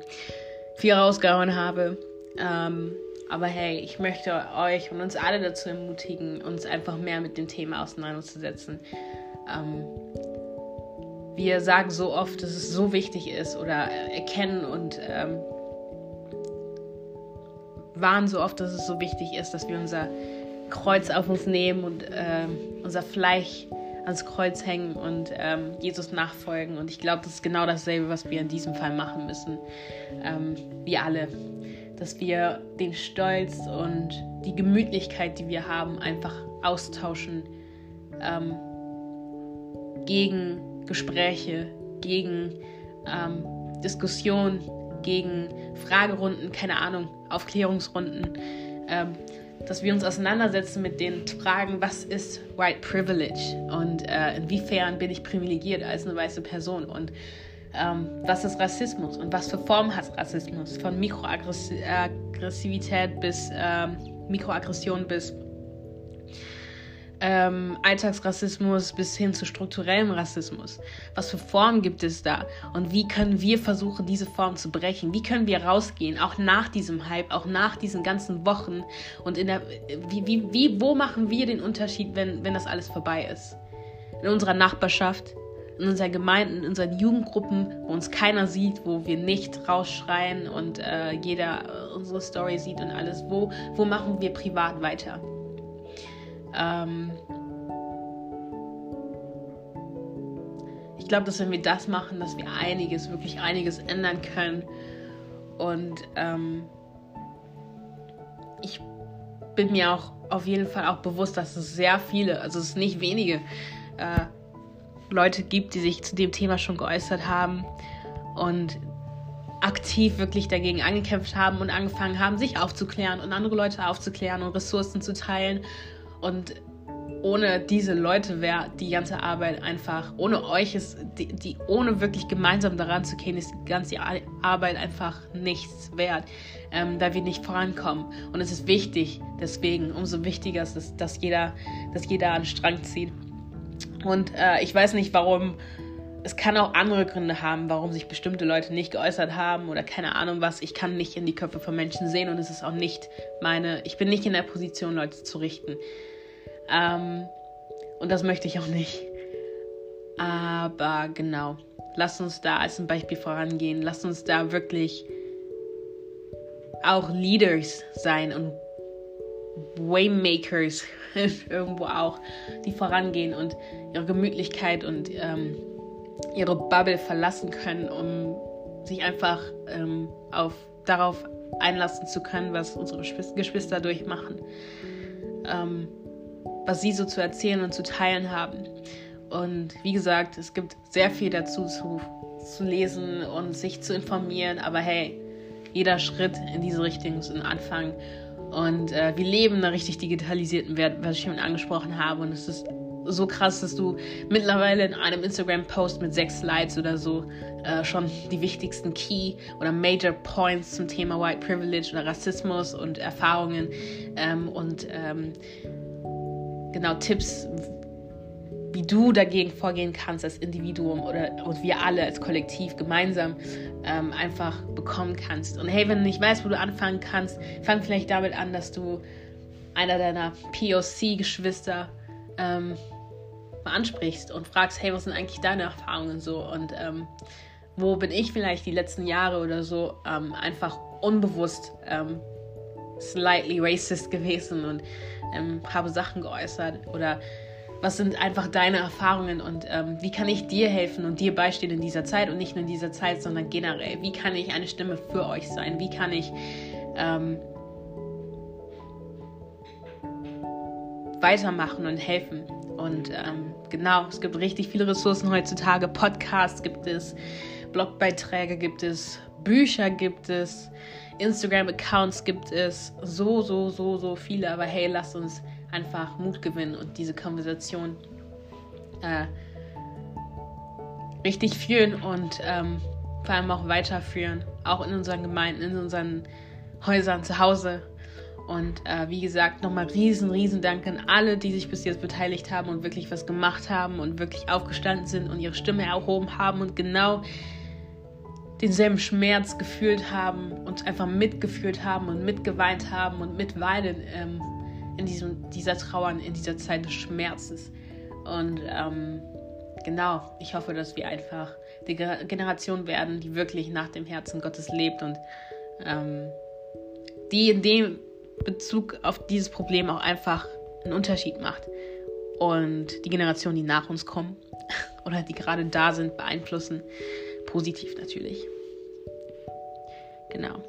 viel rausgehauen habe. Ähm, aber hey, ich möchte euch und uns alle dazu ermutigen, uns einfach mehr mit dem Thema auseinanderzusetzen. Ähm, wir sagen so oft, dass es so wichtig ist oder erkennen und ähm, waren so oft, dass es so wichtig ist, dass wir unser Kreuz auf uns nehmen und äh, unser Fleisch ans Kreuz hängen und ähm, Jesus nachfolgen. Und ich glaube, das ist genau dasselbe, was wir in diesem Fall machen müssen. Ähm, wir alle. Dass wir den Stolz und die Gemütlichkeit, die wir haben, einfach austauschen ähm, gegen Gespräche, gegen ähm, Diskussionen, gegen Fragerunden, keine Ahnung, Aufklärungsrunden, ähm, dass wir uns auseinandersetzen mit den Fragen, was ist White Privilege und äh, inwiefern bin ich privilegiert als eine weiße Person und ähm, was ist Rassismus und was für Formen hat Rassismus, von Mikroaggressivität bis ähm, Mikroaggression bis ähm, Alltagsrassismus bis hin zu strukturellem Rassismus. Was für Formen gibt es da? Und wie können wir versuchen, diese Form zu brechen? Wie können wir rausgehen, auch nach diesem Hype, auch nach diesen ganzen Wochen? Und in der, wie, wie, wie, wo machen wir den Unterschied, wenn, wenn das alles vorbei ist? In unserer Nachbarschaft, in unseren Gemeinden, in unseren Jugendgruppen, wo uns keiner sieht, wo wir nicht rausschreien und äh, jeder unsere Story sieht und alles. Wo, wo machen wir privat weiter? Ähm ich glaube, dass wenn wir das machen, dass wir einiges, wirklich einiges ändern können. Und ähm, ich bin mir auch auf jeden Fall auch bewusst, dass es sehr viele, also es nicht wenige äh, Leute gibt, die sich zu dem Thema schon geäußert haben und aktiv wirklich dagegen angekämpft haben und angefangen haben, sich aufzuklären und andere Leute aufzuklären und Ressourcen zu teilen und ohne diese Leute wäre die ganze Arbeit einfach, ohne euch ist, die, die, ohne wirklich gemeinsam daran zu gehen, ist die ganze Arbeit einfach nichts wert, ähm, da wir nicht vorankommen. Und es ist wichtig, deswegen, umso wichtiger ist es, dass jeder, dass jeder an den Strang zieht. Und äh, ich weiß nicht, warum, es kann auch andere Gründe haben, warum sich bestimmte Leute nicht geäußert haben oder keine Ahnung was. Ich kann nicht in die Köpfe von Menschen sehen und es ist auch nicht meine, ich bin nicht in der Position, Leute zu richten. Ähm, und das möchte ich auch nicht. Aber genau, lasst uns da als ein Beispiel vorangehen. Lasst uns da wirklich auch Leaders sein und Waymakers irgendwo auch, die vorangehen und ihre Gemütlichkeit und ähm, ihre Bubble verlassen können, um sich einfach ähm, auf, darauf einlassen zu können, was unsere Geschwister durchmachen. Ähm, was sie so zu erzählen und zu teilen haben. Und wie gesagt, es gibt sehr viel dazu zu, zu lesen und sich zu informieren. Aber hey, jeder Schritt in diese Richtung ist ein Anfang. Und äh, wir leben in einer richtig digitalisierten Welt, was ich schon angesprochen habe. Und es ist so krass, dass du mittlerweile in einem Instagram-Post mit sechs Slides oder so äh, schon die wichtigsten Key oder Major Points zum Thema White Privilege oder Rassismus und Erfahrungen ähm, und ähm, genau Tipps, wie du dagegen vorgehen kannst als Individuum oder und wir alle als Kollektiv gemeinsam ähm, einfach bekommen kannst. Und hey, wenn du nicht weißt, wo du anfangen kannst, fang vielleicht damit an, dass du einer deiner POC-Geschwister ähm, mal ansprichst und fragst, hey, was sind eigentlich deine Erfahrungen so und ähm, wo bin ich vielleicht die letzten Jahre oder so ähm, einfach unbewusst ähm, slightly racist gewesen und ähm, habe Sachen geäußert oder was sind einfach deine Erfahrungen und ähm, wie kann ich dir helfen und dir beistehen in dieser Zeit und nicht nur in dieser Zeit, sondern generell? Wie kann ich eine Stimme für euch sein? Wie kann ich ähm, weitermachen und helfen? Und ähm, genau, es gibt richtig viele Ressourcen heutzutage. Podcasts gibt es, Blogbeiträge gibt es, Bücher gibt es. Instagram-Accounts gibt es so, so, so, so viele. Aber hey, lasst uns einfach Mut gewinnen und diese Konversation äh, richtig führen und ähm, vor allem auch weiterführen. Auch in unseren Gemeinden, in unseren Häusern zu Hause. Und äh, wie gesagt, nochmal riesen, riesen Dank an alle, die sich bis jetzt beteiligt haben und wirklich was gemacht haben und wirklich aufgestanden sind und ihre Stimme erhoben haben und genau denselben Schmerz gefühlt haben und einfach mitgefühlt haben und mitgeweint haben und mitweinen ähm, in diesem, dieser Trauer, in dieser Zeit des Schmerzes. Und ähm, genau, ich hoffe, dass wir einfach die Generation werden, die wirklich nach dem Herzen Gottes lebt und ähm, die in dem Bezug auf dieses Problem auch einfach einen Unterschied macht und die Generationen, die nach uns kommen oder die gerade da sind, beeinflussen. Positiv natürlich. Genau.